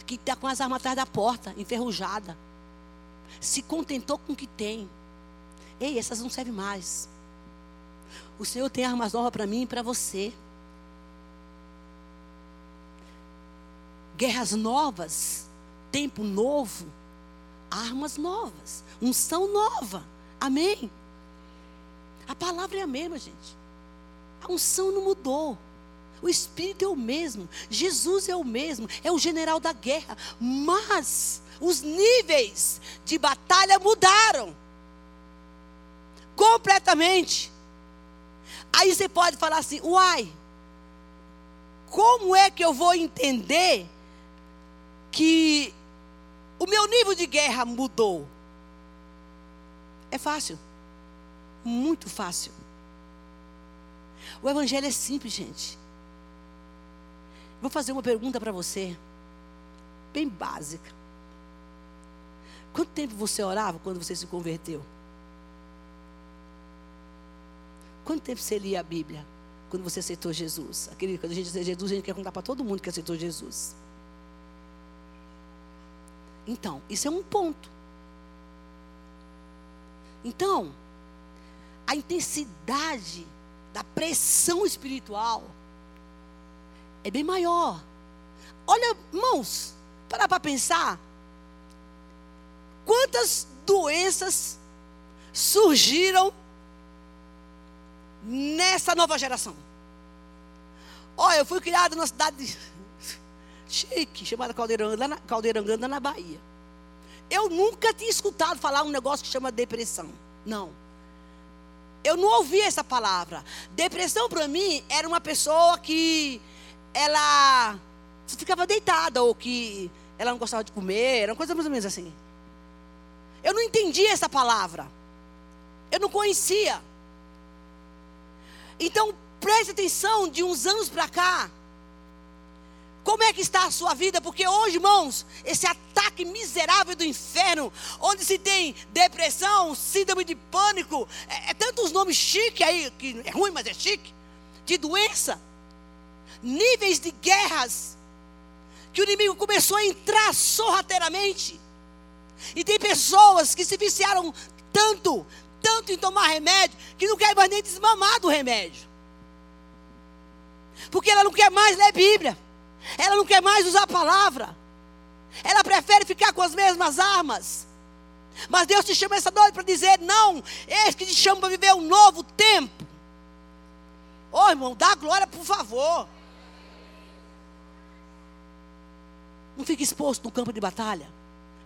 Que está com as armas atrás da porta, enferrujada. Se contentou com o que tem. Ei, essas não servem mais. O Senhor tem armas novas para mim e para você. Guerras novas, tempo novo armas novas, unção nova. Amém? A palavra é a mesma, gente. A unção não mudou. O Espírito é o mesmo. Jesus é o mesmo. É o general da guerra. Mas os níveis de batalha mudaram. Completamente. Aí você pode falar assim: uai, como é que eu vou entender que o meu nível de guerra mudou. É fácil. Muito fácil. O evangelho é simples, gente. Vou fazer uma pergunta para você, bem básica. Quanto tempo você orava quando você se converteu? Quanto tempo você lia a Bíblia quando você aceitou Jesus? Aquele, quando a gente diz Jesus, a gente quer contar para todo mundo que aceitou Jesus. Então, isso é um ponto. Então, a intensidade da pressão espiritual é bem maior. Olha, irmãos, para para pensar. Quantas doenças surgiram nessa nova geração? Olha, eu fui criado numa cidade chique, chamada Caldeiranganda, na, na Bahia. Eu nunca tinha escutado falar um negócio que chama depressão. Não. Eu não ouvia essa palavra. Depressão para mim era uma pessoa que ela ficava deitada ou que ela não gostava de comer, era uma coisa mais ou menos assim. Eu não entendia essa palavra. Eu não conhecia. Então, preste atenção de uns anos para cá. Como é que está a sua vida? Porque hoje, irmãos, esse ataque miserável do inferno, onde se tem depressão, síndrome de pânico, é, é tantos nomes chiques aí, que é ruim, mas é chique, de doença, níveis de guerras, que o inimigo começou a entrar sorrateiramente. E tem pessoas que se viciaram tanto, tanto em tomar remédio, que não quer mais nem desmamar do remédio. Porque ela não quer mais ler Bíblia. Ela não quer mais usar a palavra. Ela prefere ficar com as mesmas armas. Mas Deus te chama essa noite para dizer: não, eis que te chama para viver um novo tempo. Ô oh, irmão, dá glória, por favor. Não fique exposto no campo de batalha.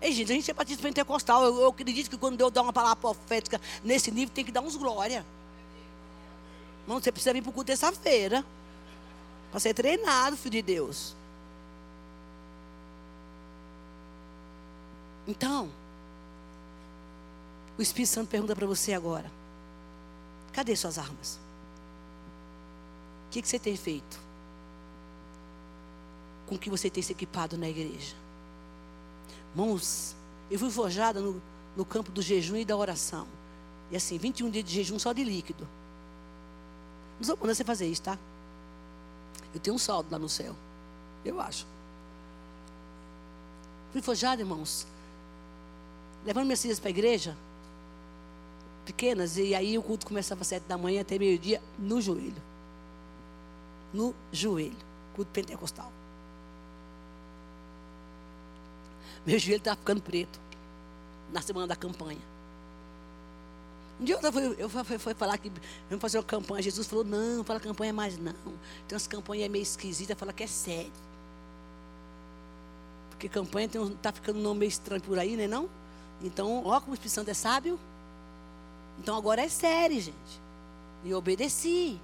Ei, gente, a gente é batista pentecostal. Eu, eu acredito que quando Deus dá uma palavra profética nesse nível, tem que dar uns glória. Irmão, você precisa vir para o culto terça-feira. Para ser treinado, filho de Deus. Então, o Espírito Santo pergunta para você agora: cadê suas armas? O que, que você tem feito? Com o que você tem se equipado na igreja? Irmãos, eu fui forjada no, no campo do jejum e da oração. E assim, 21 dias de jejum só de líquido. Não sou você fazer isso, tá? Eu tenho um saldo lá no céu. Eu acho. Fui forjado, irmãos. Levando minhas filhas para a igreja. Pequenas. E aí o culto começava às sete da manhã até meio-dia no joelho. No joelho. Culto pentecostal. Meu joelho estava ficando preto. Na semana da campanha. Um dia eu fui, eu fui, fui falar que vamos fazer uma campanha. Jesus falou: não, fala campanha mais não. Tem umas campanhas meio esquisitas, fala que é sério. Porque campanha está tá ficando um nome meio estranho por aí, né? Não? Então, ó, como o Espírito Santo é sábio. Então agora é sério, gente. E eu obedeci.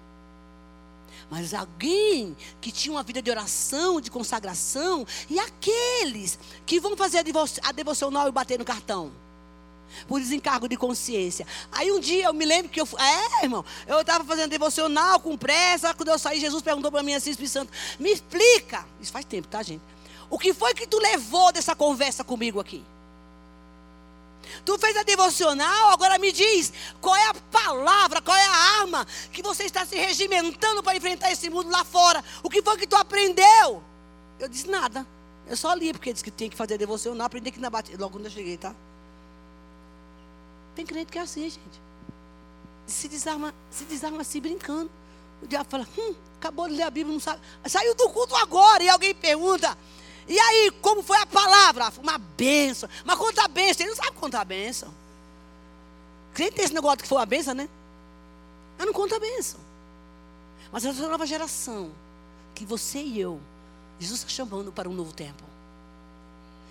Mas alguém que tinha uma vida de oração, de consagração, e aqueles que vão fazer a devocional e bater no cartão por desencargo de consciência. Aí um dia eu me lembro que eu. É, irmão, eu estava fazendo devocional com pressa. Quando eu saí, Jesus perguntou para mim assim, Espírito Santo, me explica. Isso faz tempo, tá, gente? O que foi que tu levou dessa conversa comigo aqui? Tu fez a devocional, agora me diz qual é a palavra, qual é a arma que você está se regimentando para enfrentar esse mundo lá fora. O que foi que tu aprendeu? Eu disse nada. Eu só li, porque disse que tinha que fazer devocional, aprendi que na batida, logo quando eu cheguei, tá? Tem crente que é assim, gente. Se desarma, se desarma assim brincando. O diabo fala, hum, acabou de ler a Bíblia, não sabe. Saiu do culto agora. E alguém pergunta, e aí, como foi a palavra? Uma benção. Mas conta a benção, ele não sabe contar a benção. Crente tem esse negócio que foi a benção, né? Eu não conto a benção. Mas essa nova geração, que você e eu, Jesus está chamando para um novo tempo.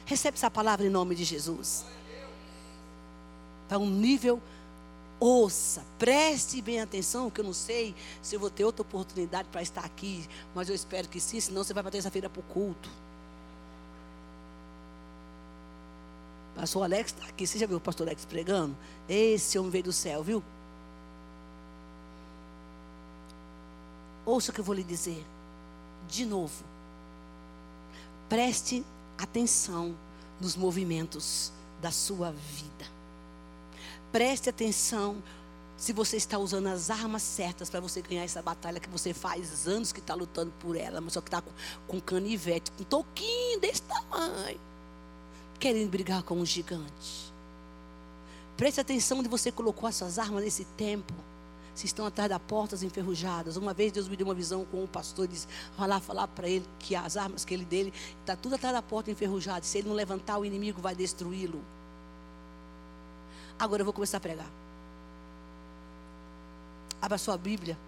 Recebe essa palavra em nome de Jesus para um nível ouça, preste bem atenção, que eu não sei se eu vou ter outra oportunidade para estar aqui, mas eu espero que sim, senão você vai para terça-feira para o culto. Pastor Alex está aqui, você já viu o pastor Alex pregando? Esse homem veio do céu, viu? Ouça o que eu vou lhe dizer, de novo. Preste atenção nos movimentos da sua vida. Preste atenção se você está usando as armas certas para você ganhar essa batalha que você faz anos que está lutando por ela, mas só que está com, com canivete, com toquinho desse tamanho, querendo brigar com um gigante. Preste atenção onde você colocou as suas armas nesse tempo. Se estão atrás das portas enferrujadas. Uma vez Deus me deu uma visão com um pastor, disse, vai lá falar para ele que as armas que ele dele está tudo atrás da porta enferrujada. Se ele não levantar, o inimigo vai destruí-lo. Agora eu vou começar a pregar. Abra sua Bíblia.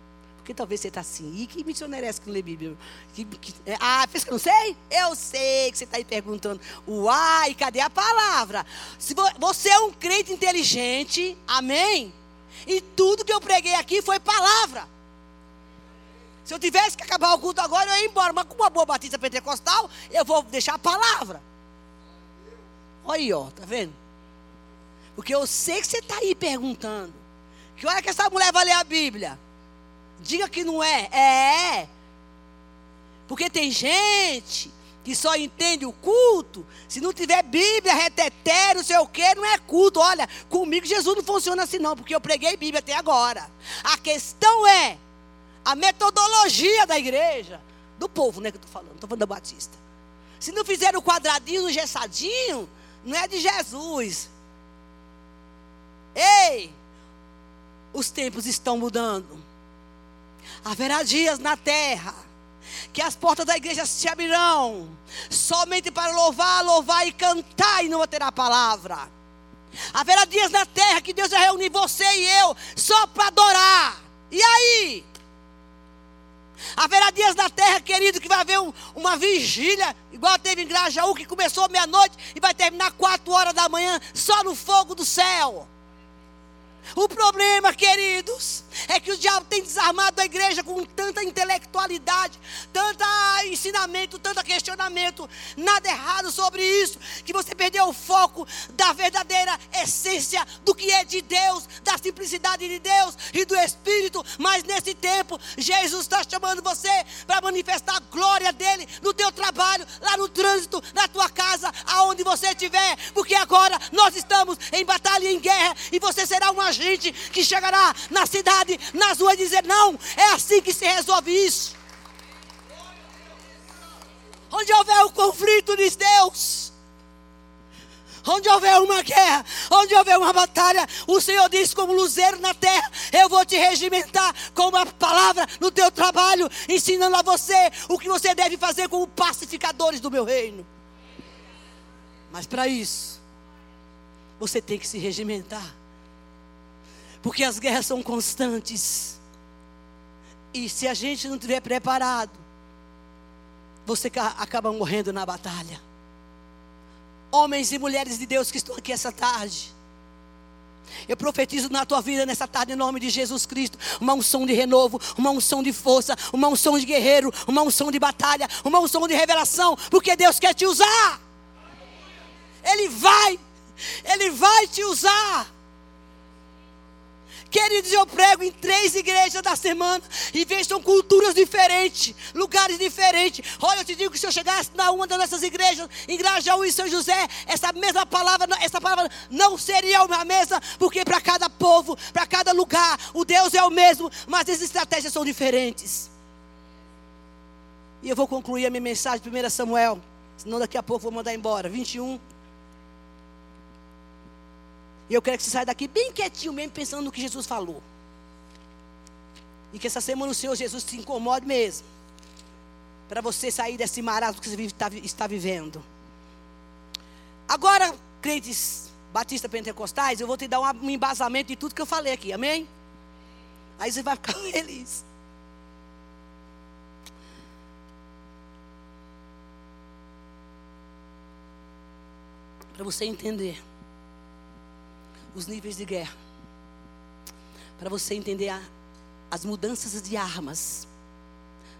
Porque talvez você está assim. E que missionário é essa que não lê Bíblia? Que, que, é, ah, pensa que eu não sei? Eu sei que você está aí perguntando. Uai, cadê a palavra? Se você é um crente inteligente, amém? E tudo que eu preguei aqui foi palavra. Se eu tivesse que acabar o culto agora, eu ia embora. Mas com uma boa batista pentecostal, eu vou deixar a palavra. Olha aí, ó, tá vendo? Porque eu sei que você está aí perguntando. Que hora que essa mulher vai ler a Bíblia? Diga que não é. É. Porque tem gente que só entende o culto. Se não tiver Bíblia, reteté, não sei o que, não é culto. Olha, comigo Jesus não funciona assim não, porque eu preguei Bíblia até agora. A questão é a metodologia da igreja, do povo, né, que eu estou falando, estou falando da Batista. Se não fizer o quadradinho, o gessadinho, não é de Jesus. Ei, os tempos estão mudando. Haverá dias na terra que as portas da igreja se abrirão somente para louvar, louvar e cantar e não terá palavra. Haverá dias na terra que Deus vai reunir você e eu só para adorar. E aí? Haverá dias na terra, querido, que vai haver um, uma vigília, igual teve em Grajaú, que começou meia-noite e vai terminar quatro horas da manhã, só no fogo do céu. O problema, queridos, é que o diabo tem desarmado a igreja com tanta intelectualidade, tanto ensinamento, tanto questionamento, nada errado sobre isso, que você perdeu o foco da verdadeira essência do que é de Deus, da simplicidade de Deus e do Espírito. Mas nesse tempo, Jesus está chamando você para manifestar a glória dele no teu trabalho, lá no trânsito, na tua casa, aonde você estiver, porque agora nós estamos em batalha e em guerra, e você será um agente que chegará na cidade nas ruas, dizer: não, é assim que se resolve isso. Onde houver o conflito de Deus, onde houver uma guerra, onde houver uma batalha, o Senhor diz como luzeiro na terra, eu vou te regimentar com uma palavra no teu trabalho, ensinando a você o que você deve fazer como pacificadores do meu reino. Mas para isso, você tem que se regimentar. Porque as guerras são constantes. E se a gente não estiver preparado, você acaba morrendo na batalha. Homens e mulheres de Deus que estão aqui essa tarde. Eu profetizo na tua vida nessa tarde em nome de Jesus Cristo. Uma unção de renovo, uma unção de força, uma unção de guerreiro, uma unção de batalha, uma unção de revelação, porque Deus quer te usar. Ele vai, Ele vai te usar. Queridos, eu prego em três igrejas da semana e vejo são culturas diferentes, lugares diferentes. Olha, eu te digo que se eu chegasse na uma das nossas igrejas, em Grajaú e São José, essa mesma palavra, essa palavra não seria uma mesma, porque para cada povo, para cada lugar, o Deus é o mesmo, mas as estratégias são diferentes. E eu vou concluir a minha mensagem, 1 Samuel, senão daqui a pouco vou mandar embora. 21. E eu quero que você saia daqui bem quietinho mesmo, pensando no que Jesus falou. E que essa semana o Senhor Jesus te incomode mesmo. Para você sair desse marasmo que você está, está vivendo. Agora, crentes batistas pentecostais, eu vou te dar um embasamento de tudo que eu falei aqui, amém? Aí você vai ficar feliz. Para você entender os níveis de guerra. Para você entender a, as mudanças de armas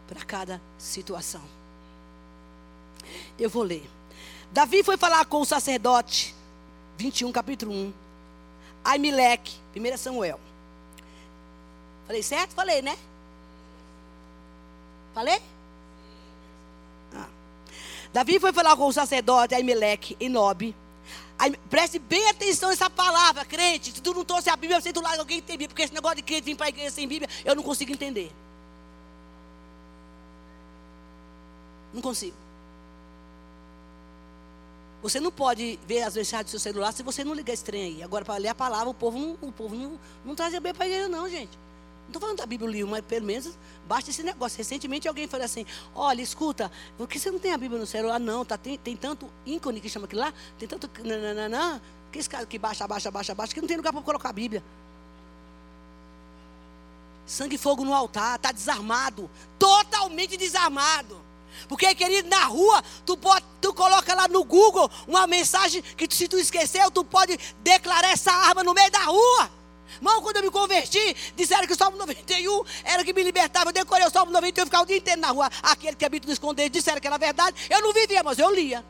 para cada situação. Eu vou ler. Davi foi falar com o sacerdote, 21, capítulo 1. Aimeleque, 1 Samuel. Falei certo? Falei, né? Falei? Ah. Davi foi falar com o sacerdote Aimeleque em Nob, Aí, preste bem atenção nessa palavra, crente. Se tu não trouxe a Bíblia, sei do lado alguém que tem Bíblia. Porque esse negócio de crente vir para a igreja sem Bíblia, eu não consigo entender. Não consigo. Você não pode ver as mensagens do seu celular se você não ligar esse trem aí. Agora, para ler a palavra, o povo não, o povo não, não traz a Bíblia para a igreja, não, gente. Estou falando da Bíblia livre, mas pelo menos basta esse negócio. Recentemente alguém falou assim: olha, escuta, por que você não tem a Bíblia no celular? Não, tá, tem, tem tanto ícone que chama aquilo lá, tem tanto. Nananana, que esse cara que baixa, baixa, baixa, baixa, que não tem lugar para colocar a Bíblia. Sangue e fogo no altar, está desarmado, totalmente desarmado. Porque, querido, na rua, tu, pode, tu coloca lá no Google uma mensagem que se tu esqueceu, tu pode declarar essa arma no meio da rua. Irmão, quando eu me converti, disseram que o Salmo 91 era que me libertava. Eu decorei o Salmo 91 e ficava o dia inteiro na rua. Aquele que habita no esconder disseram que era verdade. Eu não vivia, mas eu lia.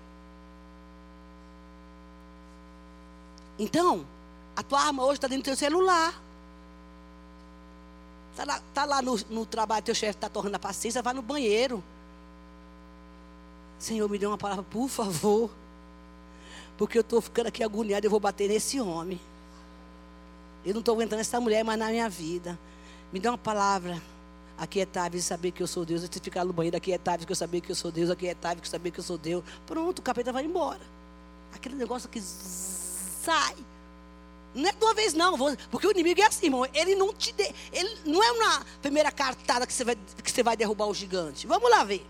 Então, a tua arma hoje está dentro do teu celular. Está lá, tá lá no, no trabalho, teu chefe está tornando a paciência, vai no banheiro. Senhor, me dê uma palavra, por favor. Porque eu estou ficando aqui agoniado, eu vou bater nesse homem. Eu não estou aguentando essa mulher mais na minha vida. Me dê uma palavra. Aqui é tarde de saber que eu sou Deus. Eu tenho que ficar no banheiro. Aqui é tarde que eu saber que eu sou Deus. Aqui é tarde que eu saber que eu sou Deus. Pronto, o capeta vai embora. Aquele negócio que sai. Não é de uma vez, não. Porque o inimigo é assim, irmão. Ele não te dê, ele não é na primeira cartada que você, vai, que você vai derrubar o gigante. Vamos lá ver.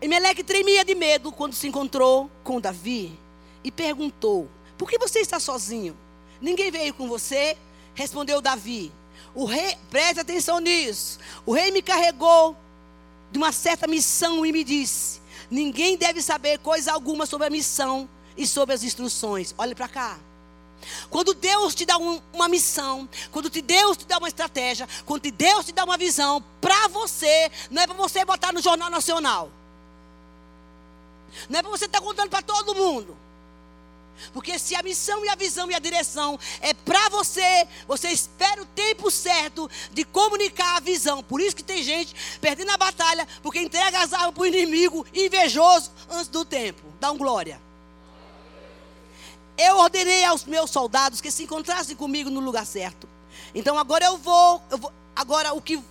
Emelec tremia de medo quando se encontrou com Davi e perguntou: Por que você está sozinho? Ninguém veio com você? Respondeu Davi. O rei, preste atenção nisso. O rei me carregou de uma certa missão e me disse: Ninguém deve saber coisa alguma sobre a missão e sobre as instruções. Olhe para cá. Quando Deus te dá um, uma missão, quando Deus te dá uma estratégia, quando Deus te dá uma visão para você, não é para você botar no Jornal Nacional. Não é para você estar tá contando para todo mundo. Porque se a missão e a visão e a direção é para você, você espera o tempo certo de comunicar a visão. Por isso que tem gente perdendo a batalha, porque entrega as armas para o inimigo invejoso antes do tempo. Dá um glória. Eu ordenei aos meus soldados que se encontrassem comigo no lugar certo. Então agora eu vou, eu vou agora o que,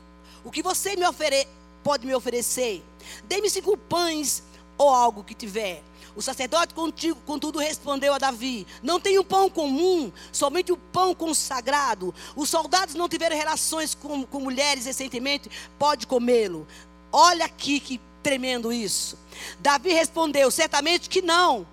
o que você me ofere, pode me oferecer? Dê-me cinco pães ou algo que tiver. O sacerdote, contigo, contudo, respondeu a Davi: Não tenho pão comum, somente o pão consagrado. Os soldados não tiveram relações com, com mulheres recentemente, pode comê-lo. Olha aqui que tremendo isso. Davi respondeu: Certamente que não.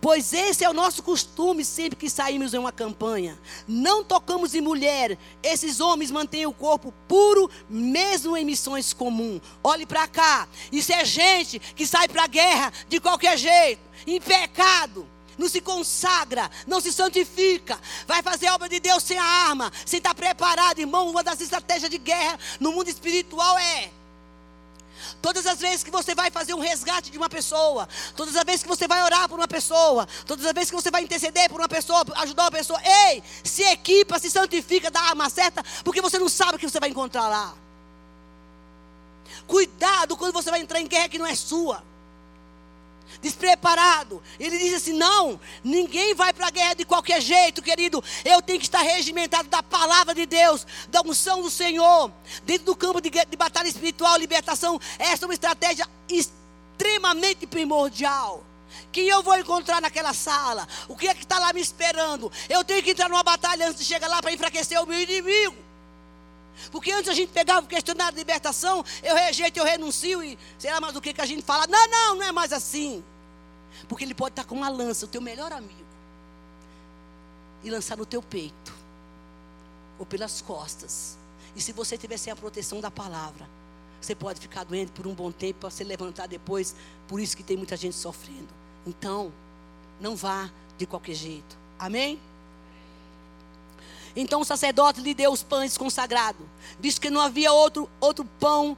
Pois esse é o nosso costume sempre que saímos em uma campanha. Não tocamos em mulher. Esses homens mantêm o corpo puro, mesmo em missões comuns. Olhe para cá. Isso é gente que sai para a guerra de qualquer jeito, em pecado. Não se consagra, não se santifica, vai fazer a obra de Deus sem a arma, sem estar preparado, irmão. Uma das estratégias de guerra no mundo espiritual é Todas as vezes que você vai fazer um resgate de uma pessoa, todas as vezes que você vai orar por uma pessoa, todas as vezes que você vai interceder por uma pessoa, ajudar uma pessoa, ei, se equipa, se santifica, dá a arma certa, porque você não sabe o que você vai encontrar lá. Cuidado quando você vai entrar em guerra que não é sua despreparado. Ele diz assim: não, ninguém vai para a guerra de qualquer jeito, querido. Eu tenho que estar regimentado da palavra de Deus, da unção do Senhor. Dentro do campo de, de batalha espiritual, libertação, essa é uma estratégia extremamente primordial. Quem eu vou encontrar naquela sala? O que é que está lá me esperando? Eu tenho que entrar numa batalha antes de chegar lá para enfraquecer o meu inimigo. Porque antes a gente pegava o questionário de libertação, eu rejeito, eu renuncio e sei lá mais o que, que a gente fala. Não, não, não é mais assim. Porque ele pode estar com uma lança, o teu melhor amigo, e lançar no teu peito, ou pelas costas. E se você tiver sem a proteção da palavra, você pode ficar doente por um bom tempo para se levantar depois. Por isso que tem muita gente sofrendo. Então, não vá de qualquer jeito. Amém? Então o sacerdote lhe deu os pães consagrados, visto que não havia outro, outro pão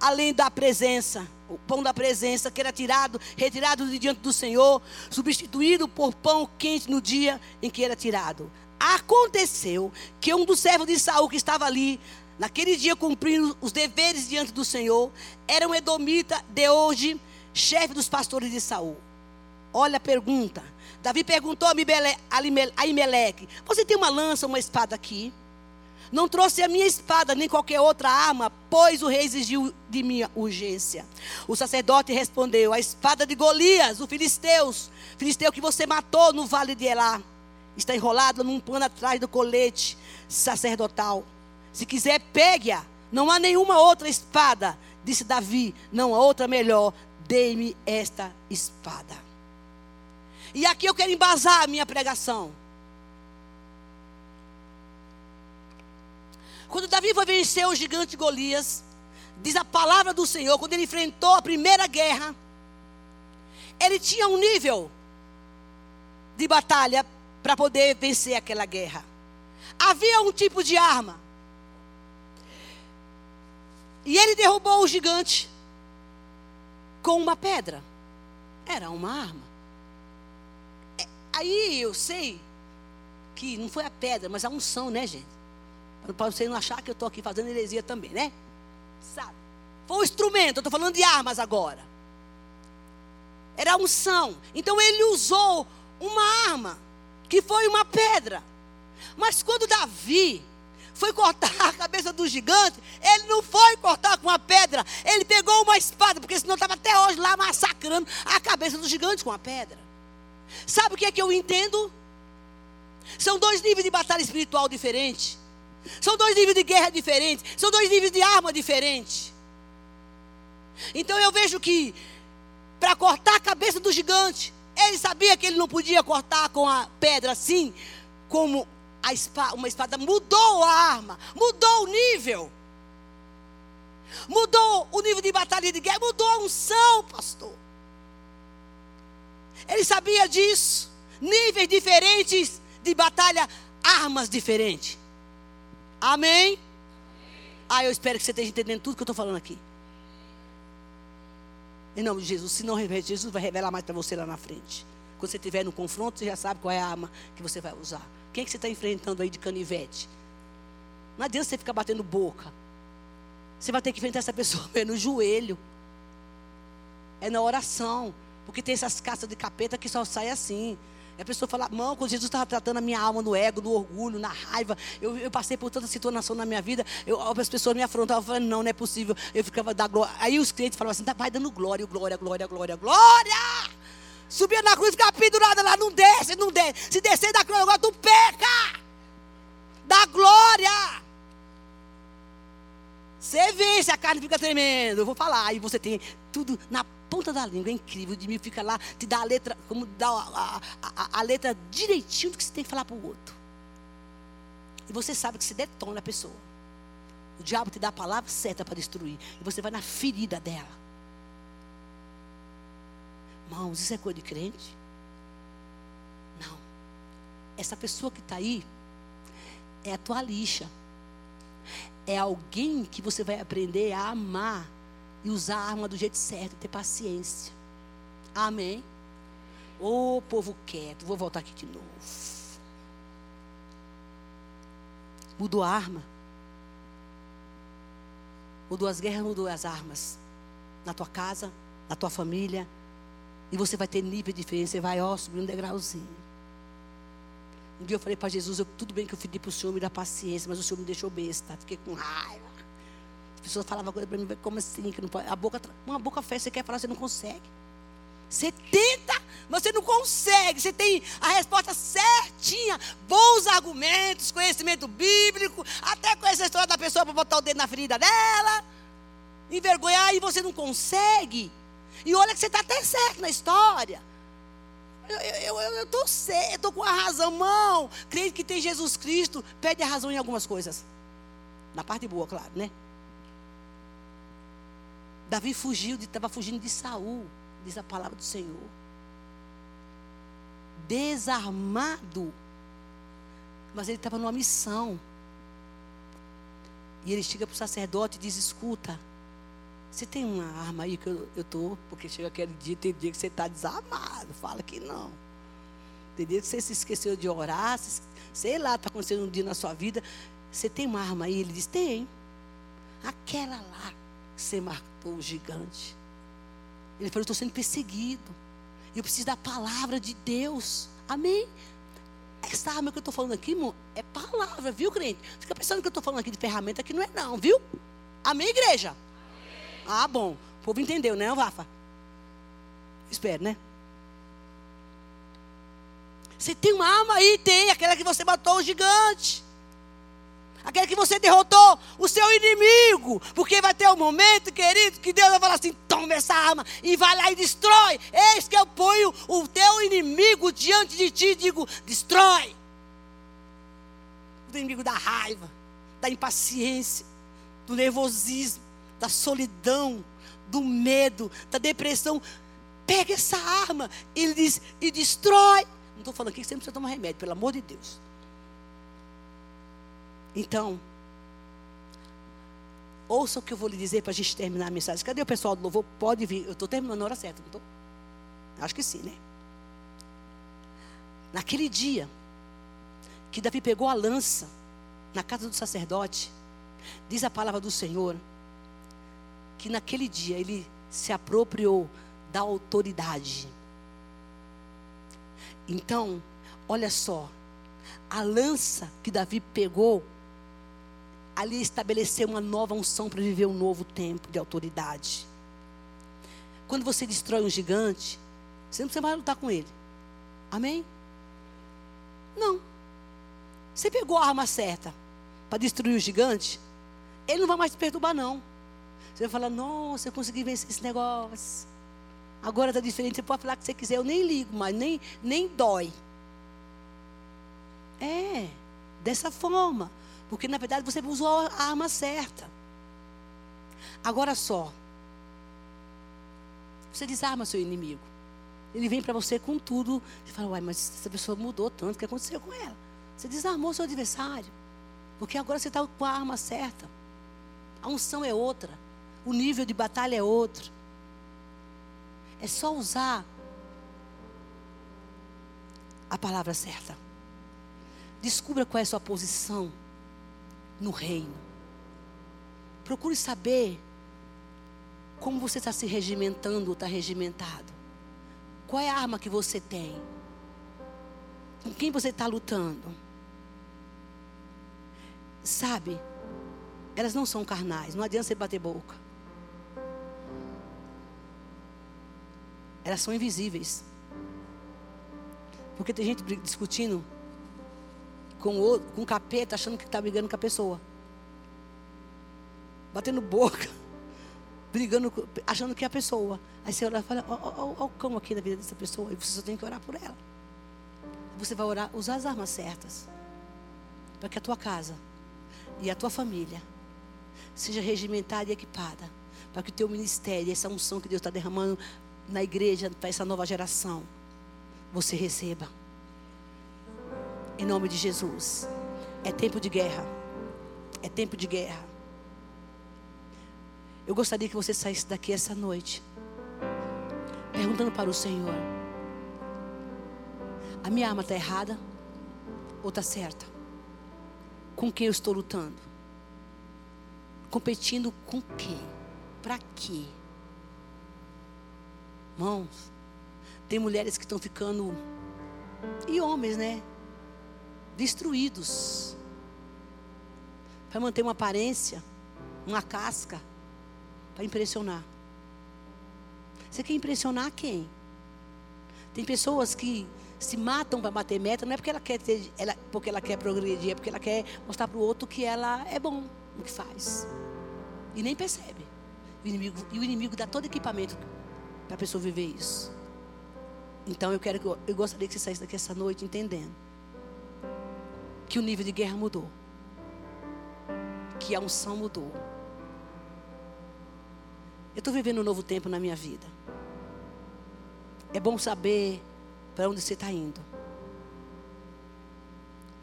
além da presença. O pão da presença que era tirado, retirado de diante do Senhor, substituído por pão quente no dia em que era tirado. Aconteceu que um dos servos de Saul que estava ali, naquele dia cumprindo os deveres diante do Senhor, era um edomita de hoje, chefe dos pastores de Saul. Olha a pergunta. Davi perguntou a Imeleque: Você tem uma lança, uma espada aqui? Não trouxe a minha espada, nem qualquer outra arma, pois o rei exigiu de minha urgência. O sacerdote respondeu: A espada de Golias, o filisteus, filisteu que você matou no vale de Elá, está enrolada num pano atrás do colete sacerdotal. Se quiser, pegue-a. Não há nenhuma outra espada, disse Davi. Não há outra melhor. Dê-me esta espada. E aqui eu quero embasar a minha pregação. Quando Davi foi vencer o gigante Golias, diz a palavra do Senhor, quando ele enfrentou a primeira guerra, ele tinha um nível de batalha para poder vencer aquela guerra. Havia um tipo de arma. E ele derrubou o gigante com uma pedra. Era uma arma. Aí eu sei que não foi a pedra, mas a unção, né, gente? Para você não achar que eu estou aqui fazendo heresia também, né? Sabe? Foi o instrumento, eu estou falando de armas agora. Era a unção. Então ele usou uma arma, que foi uma pedra. Mas quando Davi foi cortar a cabeça do gigante, ele não foi cortar com a pedra, ele pegou uma espada, porque senão estava até hoje lá massacrando a cabeça do gigante com a pedra. Sabe o que é que eu entendo? São dois níveis de batalha espiritual diferentes. São dois níveis de guerra diferentes. São dois níveis de arma diferentes. Então eu vejo que para cortar a cabeça do gigante, ele sabia que ele não podia cortar com a pedra assim, como espada, uma espada. Mudou a arma, mudou o nível. Mudou o nível de batalha de guerra, mudou a unção, pastor. Ele sabia disso. Níveis diferentes de batalha, armas diferentes. Amém? Ah, eu espero que você esteja entendendo tudo que eu estou falando aqui. Em nome de Jesus. Se não revelar, Jesus vai revelar mais para você lá na frente. Quando você estiver no confronto, você já sabe qual é a arma que você vai usar. Quem é que você está enfrentando aí de canivete? Não adianta você ficar batendo boca. Você vai ter que enfrentar essa pessoa no joelho. É na oração. Porque tem essas caças de capeta que só sai assim. E a pessoa fala, mão, quando Jesus estava tratando a minha alma no ego, no orgulho, na raiva, eu, eu passei por tanta situação na minha vida, eu, as pessoas me afrontavam, falava, não, não é possível. Eu ficava da glória. Aí os clientes falavam assim, tá, vai dando glória, glória, glória, glória, glória. Subia na cruz, ficava pendurada lá, não desce, não desce. Se descer da cruz, agora tu peca. Da glória. Você vê se a carne fica tremendo. Eu vou falar. Aí você tem tudo na ponta da língua. É incrível. De mim fica lá, te dá a letra, como dá a, a, a letra direitinho do que você tem que falar para o outro. E você sabe que se detona a pessoa. O diabo te dá a palavra certa para destruir. E você vai na ferida dela. Irmãos, isso é coisa de crente? Não. Essa pessoa que está aí é a tua lixa é alguém que você vai aprender a amar e usar a arma do jeito certo, ter paciência. Amém? Ô oh, povo quieto, vou voltar aqui de novo. Mudou a arma. Mudou as guerras, mudou as armas. Na tua casa, na tua família. E você vai ter nível diferente. Você vai, ó, subir um degrauzinho. Um dia eu falei para Jesus, eu, tudo bem que eu pedi para o Senhor me dar paciência, mas o Senhor me deixou besta. Fiquei com raiva. As pessoas falavam coisa para mim, como assim? Que não pode? A boca, uma boca fecha, você quer falar, você não consegue. Você tenta, mas você não consegue. Você tem a resposta certinha, bons argumentos, conhecimento bíblico, até conhecer a história da pessoa para botar o dedo na ferida dela, envergonhar e você não consegue. E olha que você está até certo na história. Eu estou certo, estou com a razão, mão. Crente que tem Jesus Cristo, pede a razão em algumas coisas. Na parte boa, claro, né? Davi fugiu, estava fugindo de Saul, diz a palavra do Senhor. Desarmado. Mas ele estava numa missão. E ele chega para o sacerdote e diz: Escuta, você tem uma arma aí que eu estou, porque chega aquele dia, tem dia que você está desarmado. Fala que não. Tem dia que você se esqueceu de orar, sei lá, está acontecendo um dia na sua vida. Você tem uma arma aí? Ele diz: Tem. Aquela lá você matou o gigante. Ele falou: Estou sendo perseguido. Eu preciso da palavra de Deus. Amém? Essa arma que eu estou falando aqui, irmão, é palavra, viu, crente? Fica pensando que eu estou falando aqui de ferramenta que não é não, viu? Amém, igreja? Amém. Ah, bom. O povo entendeu, né, Vafa? Espero, né? Você tem uma arma aí? Tem. Aquela que você matou o gigante. Aquela que você derrotou o seu inimigo. Porque vai ter um momento, querido, que Deus vai falar assim: toma essa arma e vai lá e destrói. Eis que eu ponho o teu inimigo diante de ti e digo: destrói. O inimigo da raiva, da impaciência, do nervosismo, da solidão, do medo, da depressão. Pega essa arma e, diz, e destrói. Não estou falando aqui que você não precisa tomar remédio, pelo amor de Deus. Então, ouça o que eu vou lhe dizer para a gente terminar a mensagem. Cadê o pessoal do louvor? Pode vir. Eu estou terminando na hora certa, não estou? Acho que sim, né? Naquele dia que Davi pegou a lança na casa do sacerdote, diz a palavra do Senhor, que naquele dia ele se apropriou da autoridade. Então, olha só, a lança que Davi pegou ali estabeleceu uma nova unção para viver um novo tempo de autoridade. Quando você destrói um gigante, você não precisa mais lutar com ele. Amém? Não. Você pegou a arma certa para destruir o gigante, ele não vai mais te perturbar, não. Você vai falar, nossa, eu consegui vencer esse negócio. Agora está diferente, você pode falar o que você quiser, eu nem ligo, mas nem, nem dói. É, dessa forma. Porque na verdade você usou a arma certa. Agora só. Você desarma seu inimigo. Ele vem para você com tudo. Você fala, uai, mas essa pessoa mudou tanto. O que aconteceu com ela? Você desarmou seu adversário. Porque agora você está com a arma certa. A unção é outra. O nível de batalha é outro. É só usar a palavra certa. Descubra qual é a sua posição no reino. Procure saber como você está se regimentando ou está regimentado. Qual é a arma que você tem? Com quem você está lutando? Sabe, elas não são carnais, não adianta você bater boca. Elas são invisíveis. Porque tem gente discutindo com o, com o capeta, achando que está brigando com a pessoa. Batendo boca, brigando, achando que é a pessoa. Aí você olha e fala, olha o cão aqui na vida dessa pessoa, e você só tem que orar por ela. Você vai orar, usar as armas certas. Para que a tua casa e a tua família seja regimentada e equipada. Para que o teu ministério, essa unção que Deus está derramando na igreja, para essa nova geração, você receba. Em nome de Jesus. É tempo de guerra. É tempo de guerra. Eu gostaria que você saísse daqui essa noite, perguntando para o Senhor: a minha arma está errada ou está certa? Com quem eu estou lutando? Competindo com quem? Para quê? Mãos, tem mulheres que estão ficando, e homens, né? Destruídos. Para manter uma aparência, uma casca, para impressionar. Você quer impressionar quem? Tem pessoas que se matam para bater meta, não é porque ela quer ter, ela, porque ela quer progredir, é porque ela quer mostrar para o outro que ela é bom no que faz. E nem percebe. O inimigo, e o inimigo dá todo equipamento para a pessoa viver isso. Então eu quero que eu, eu gostaria que você saísse daqui essa noite entendendo que o nível de guerra mudou. Que a unção mudou. Eu estou vivendo um novo tempo na minha vida. É bom saber para onde você está indo.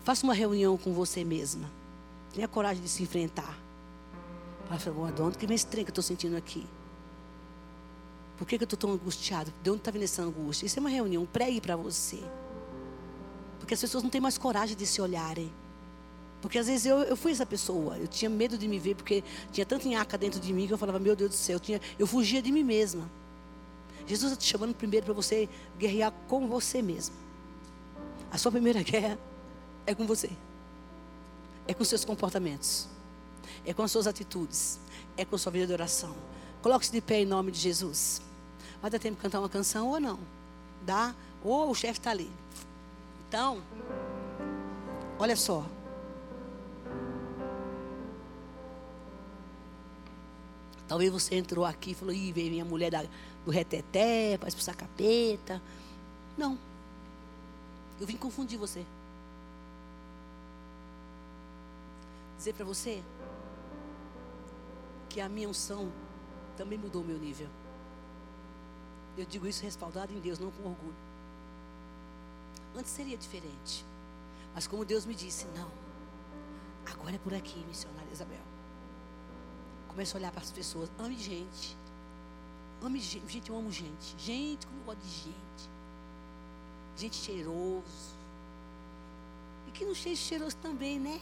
Faça uma reunião com você mesma. Tenha coragem de se enfrentar. Fala, de onde que vem esse trem que eu estou sentindo aqui? Por que, que eu estou tão angustiado? De onde está vindo essa angústia? Isso é uma reunião. Pregue para você. Porque as pessoas não têm mais coragem de se olharem. Porque às vezes eu, eu fui essa pessoa, eu tinha medo de me ver, porque tinha tanta nhaca dentro de mim que eu falava, meu Deus do céu, eu, tinha, eu fugia de mim mesma. Jesus está te chamando primeiro para você guerrear com você mesmo. A sua primeira guerra é com você. É com seus comportamentos. É com as suas atitudes. É com a sua vida de oração. Coloque-se de pé em nome de Jesus. Vai dar tempo de cantar uma canção ou não? Dá? Ou o chefe está ali. Então, olha só. Talvez você entrou aqui e falou, ih, veio minha mulher da, do reteté, para expulsar capeta. Não. Eu vim confundir você. Dizer para você que a minha unção também mudou o meu nível. Eu digo isso respaldado em Deus, não com orgulho. Antes seria diferente. Mas como Deus me disse, não. Agora é por aqui, missionária Isabel. Começa a olhar para as pessoas. Ame gente. Ame gente. Gente, eu amo gente. Gente, como eu gosto de gente. Gente cheiroso. E que não seja cheiroso também, né?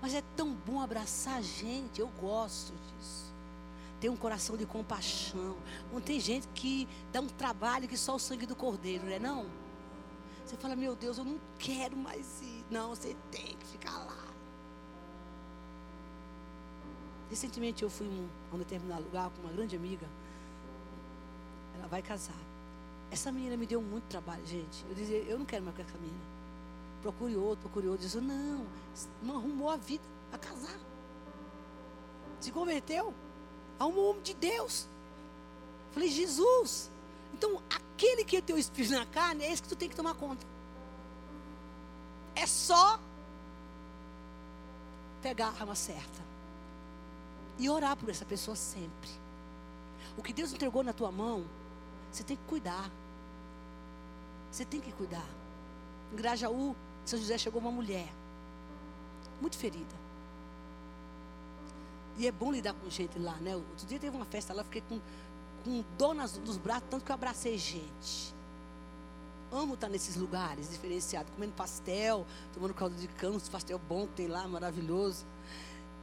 Mas é tão bom abraçar gente. Eu gosto disso. Ter um coração de compaixão. Não tem gente que dá um trabalho que só o sangue do cordeiro, né? Não. Você fala, meu Deus, eu não quero mais ir. Não, você tem que ficar lá. Recentemente eu fui a um determinado lugar com uma grande amiga. Ela vai casar. Essa menina me deu muito trabalho, gente. Eu dizia, eu não quero mais com essa menina. Procure outro, procure outro. Disse, não, não arrumou a vida a casar. Se converteu. Arrumou um homem de Deus. Falei, Jesus. Então, aquele que é teu espírito na carne, é esse que tu tem que tomar conta. É só pegar a arma certa e orar por essa pessoa sempre. O que Deus entregou na tua mão, você tem que cuidar. Você tem que cuidar. Em Grajaú, São José chegou uma mulher, muito ferida. E é bom lidar com gente lá, né? Outro dia teve uma festa lá, fiquei com, com dor nas, nos braços, tanto que eu abracei gente. Amo estar nesses lugares diferenciados, comendo pastel, tomando caldo de cana, pastel bom que tem lá, maravilhoso.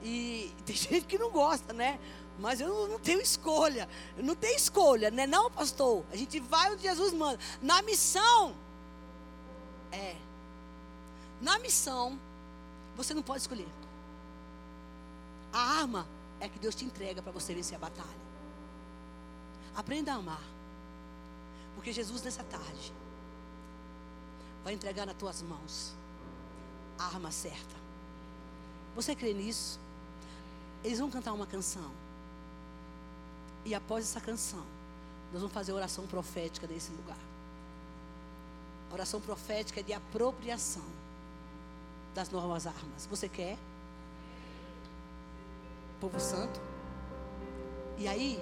E tem gente que não gosta, né? Mas eu não tenho escolha. Eu não tenho escolha, né? Não, pastor. A gente vai onde Jesus manda. Na missão. É. Na missão, você não pode escolher. A arma é que Deus te entrega para você vencer a batalha. Aprenda a amar. Porque Jesus, nessa tarde, vai entregar nas tuas mãos a arma certa. Você crê nisso? Eles vão cantar uma canção. E após essa canção, nós vamos fazer a oração profética desse lugar. A oração profética é de apropriação das novas armas. Você quer? Povo Santo. E aí,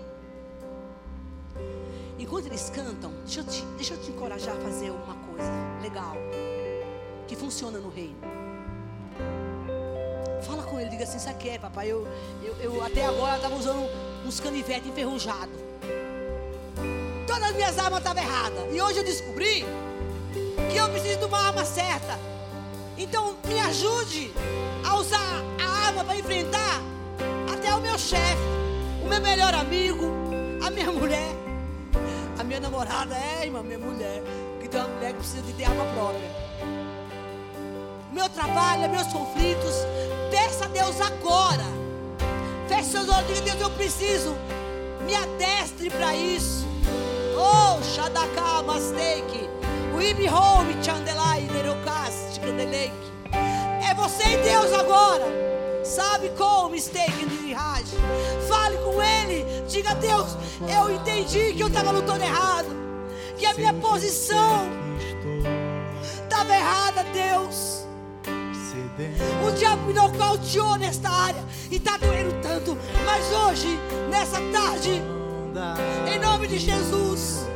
enquanto eles cantam, deixa eu te, deixa eu te encorajar a fazer uma coisa legal que funciona no reino. Fala com ele, diga assim, sabe que é, papai? Eu, eu, eu até agora estava usando uns canivetes enferrujados. Todas as minhas armas estavam erradas. E hoje eu descobri que eu preciso de uma arma certa. Então me ajude a usar a arma para enfrentar até o meu chefe, o meu melhor amigo, a minha mulher, a minha namorada, é, irmã, minha mulher, que tem uma mulher que precisa de ter arma própria meu trabalho, meus conflitos. Peça a Deus agora. Feche seus olhos diga: Deus, eu preciso. Me adestre para isso. Oh, Shadaka Candelake. É você e Deus agora. Sabe como steak dirige? Fale com ele. Diga, Deus, eu entendi que eu estava lutando errado. Que a minha posição estava errada, Deus. O diabo me nocauteou nesta área e está doendo tanto. Mas hoje, nessa tarde, em nome de Jesus,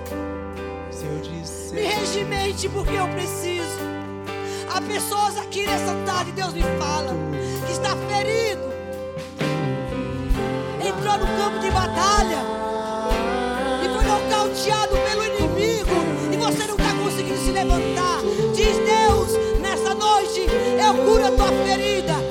me regimente porque eu preciso. Há pessoas aqui nessa tarde, Deus me fala, que está ferido, entrou no campo de batalha e foi nocauteado pelo inimigo e você não está conseguindo se levantar. Diz Deus nessa noite eu curo a tua ferida.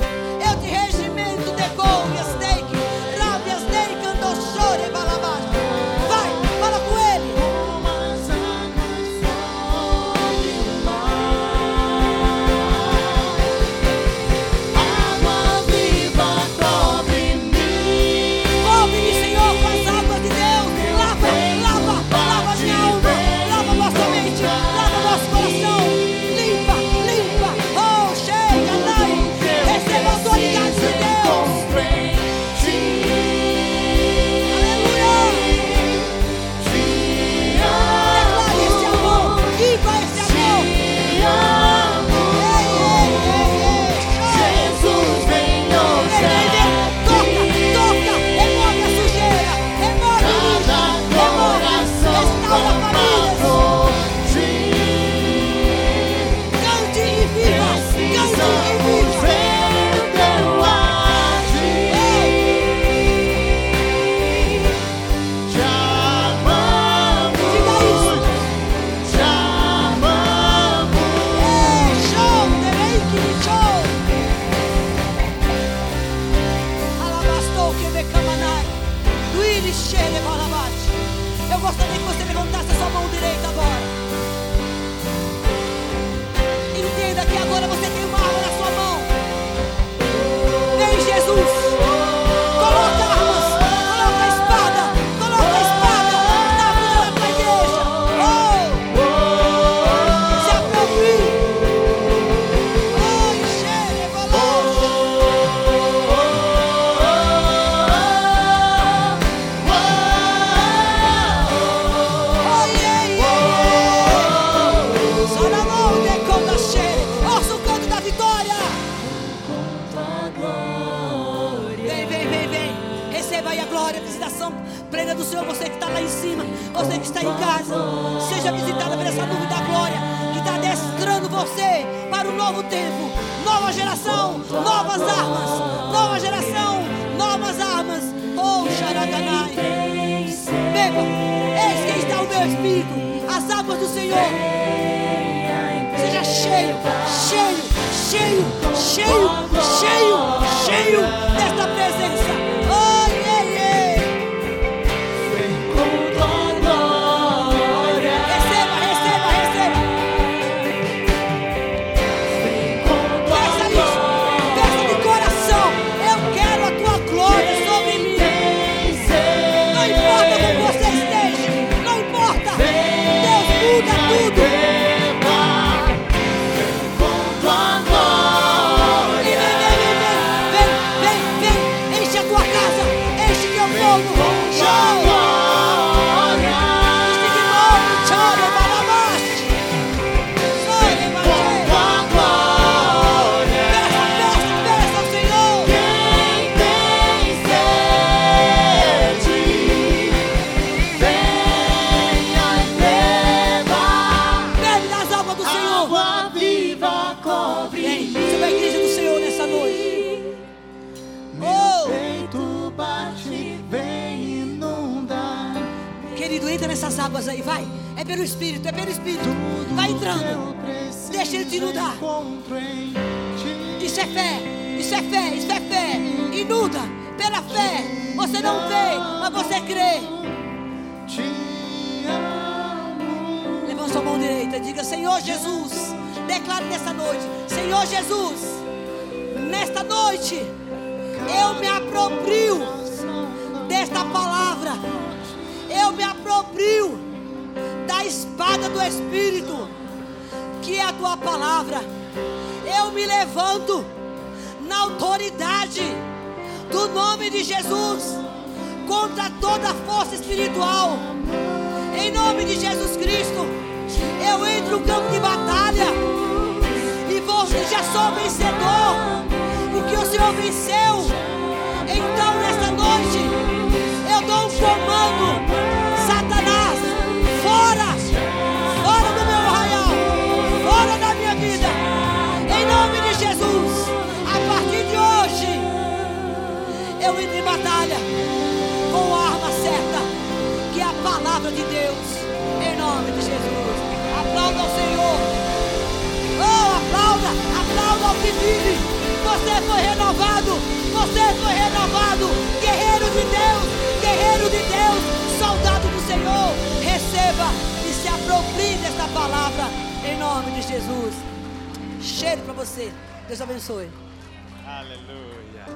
Diga: Senhor Jesus, declare nessa noite: Senhor Jesus, nesta noite eu me aproprio desta palavra, eu me aproprio da espada do Espírito, que é a tua palavra. Eu me levanto na autoridade do nome de Jesus contra toda força espiritual. Em nome de Jesus Cristo, eu entro no campo de batalha. E vou, já sou vencedor, porque o Senhor venceu. Então, nesta noite, eu dou um comando: Satanás, fora, fora do meu arraial, fora da minha vida, em nome de Jesus. A partir de hoje, eu entro em batalha Aplauda ao Senhor. Oh, aplauda, aplauda ao que vive. Você foi renovado, você foi renovado. Guerreiro de Deus, guerreiro de Deus, soldado do Senhor. Receba e se aproprie desta palavra, em nome de Jesus. Cheiro para você. Deus abençoe.
Aleluia.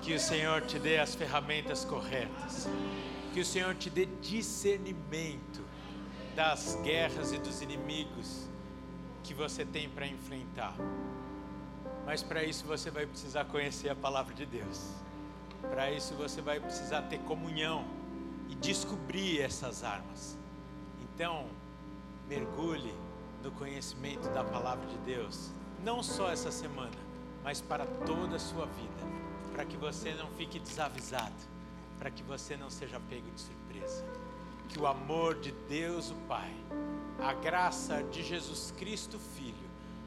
Que o Senhor te dê as ferramentas corretas. Que o Senhor te dê discernimento das guerras e dos inimigos que você tem para enfrentar. Mas para isso você vai precisar conhecer a palavra de Deus. Para isso você vai precisar ter comunhão e descobrir essas armas. Então, mergulhe no conhecimento da palavra de Deus, não só essa semana, mas para toda a sua vida, para que você não fique desavisado, para que você não seja pego de surpresa. Que o amor de Deus, o Pai, a graça de Jesus Cristo, Filho,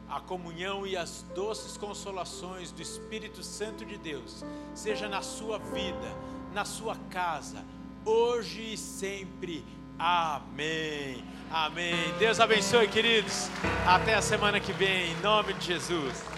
a comunhão e as doces consolações do Espírito Santo de Deus, seja na sua vida, na sua casa, hoje e sempre. Amém. Amém. Deus abençoe, queridos. Até a semana que vem, em nome de Jesus.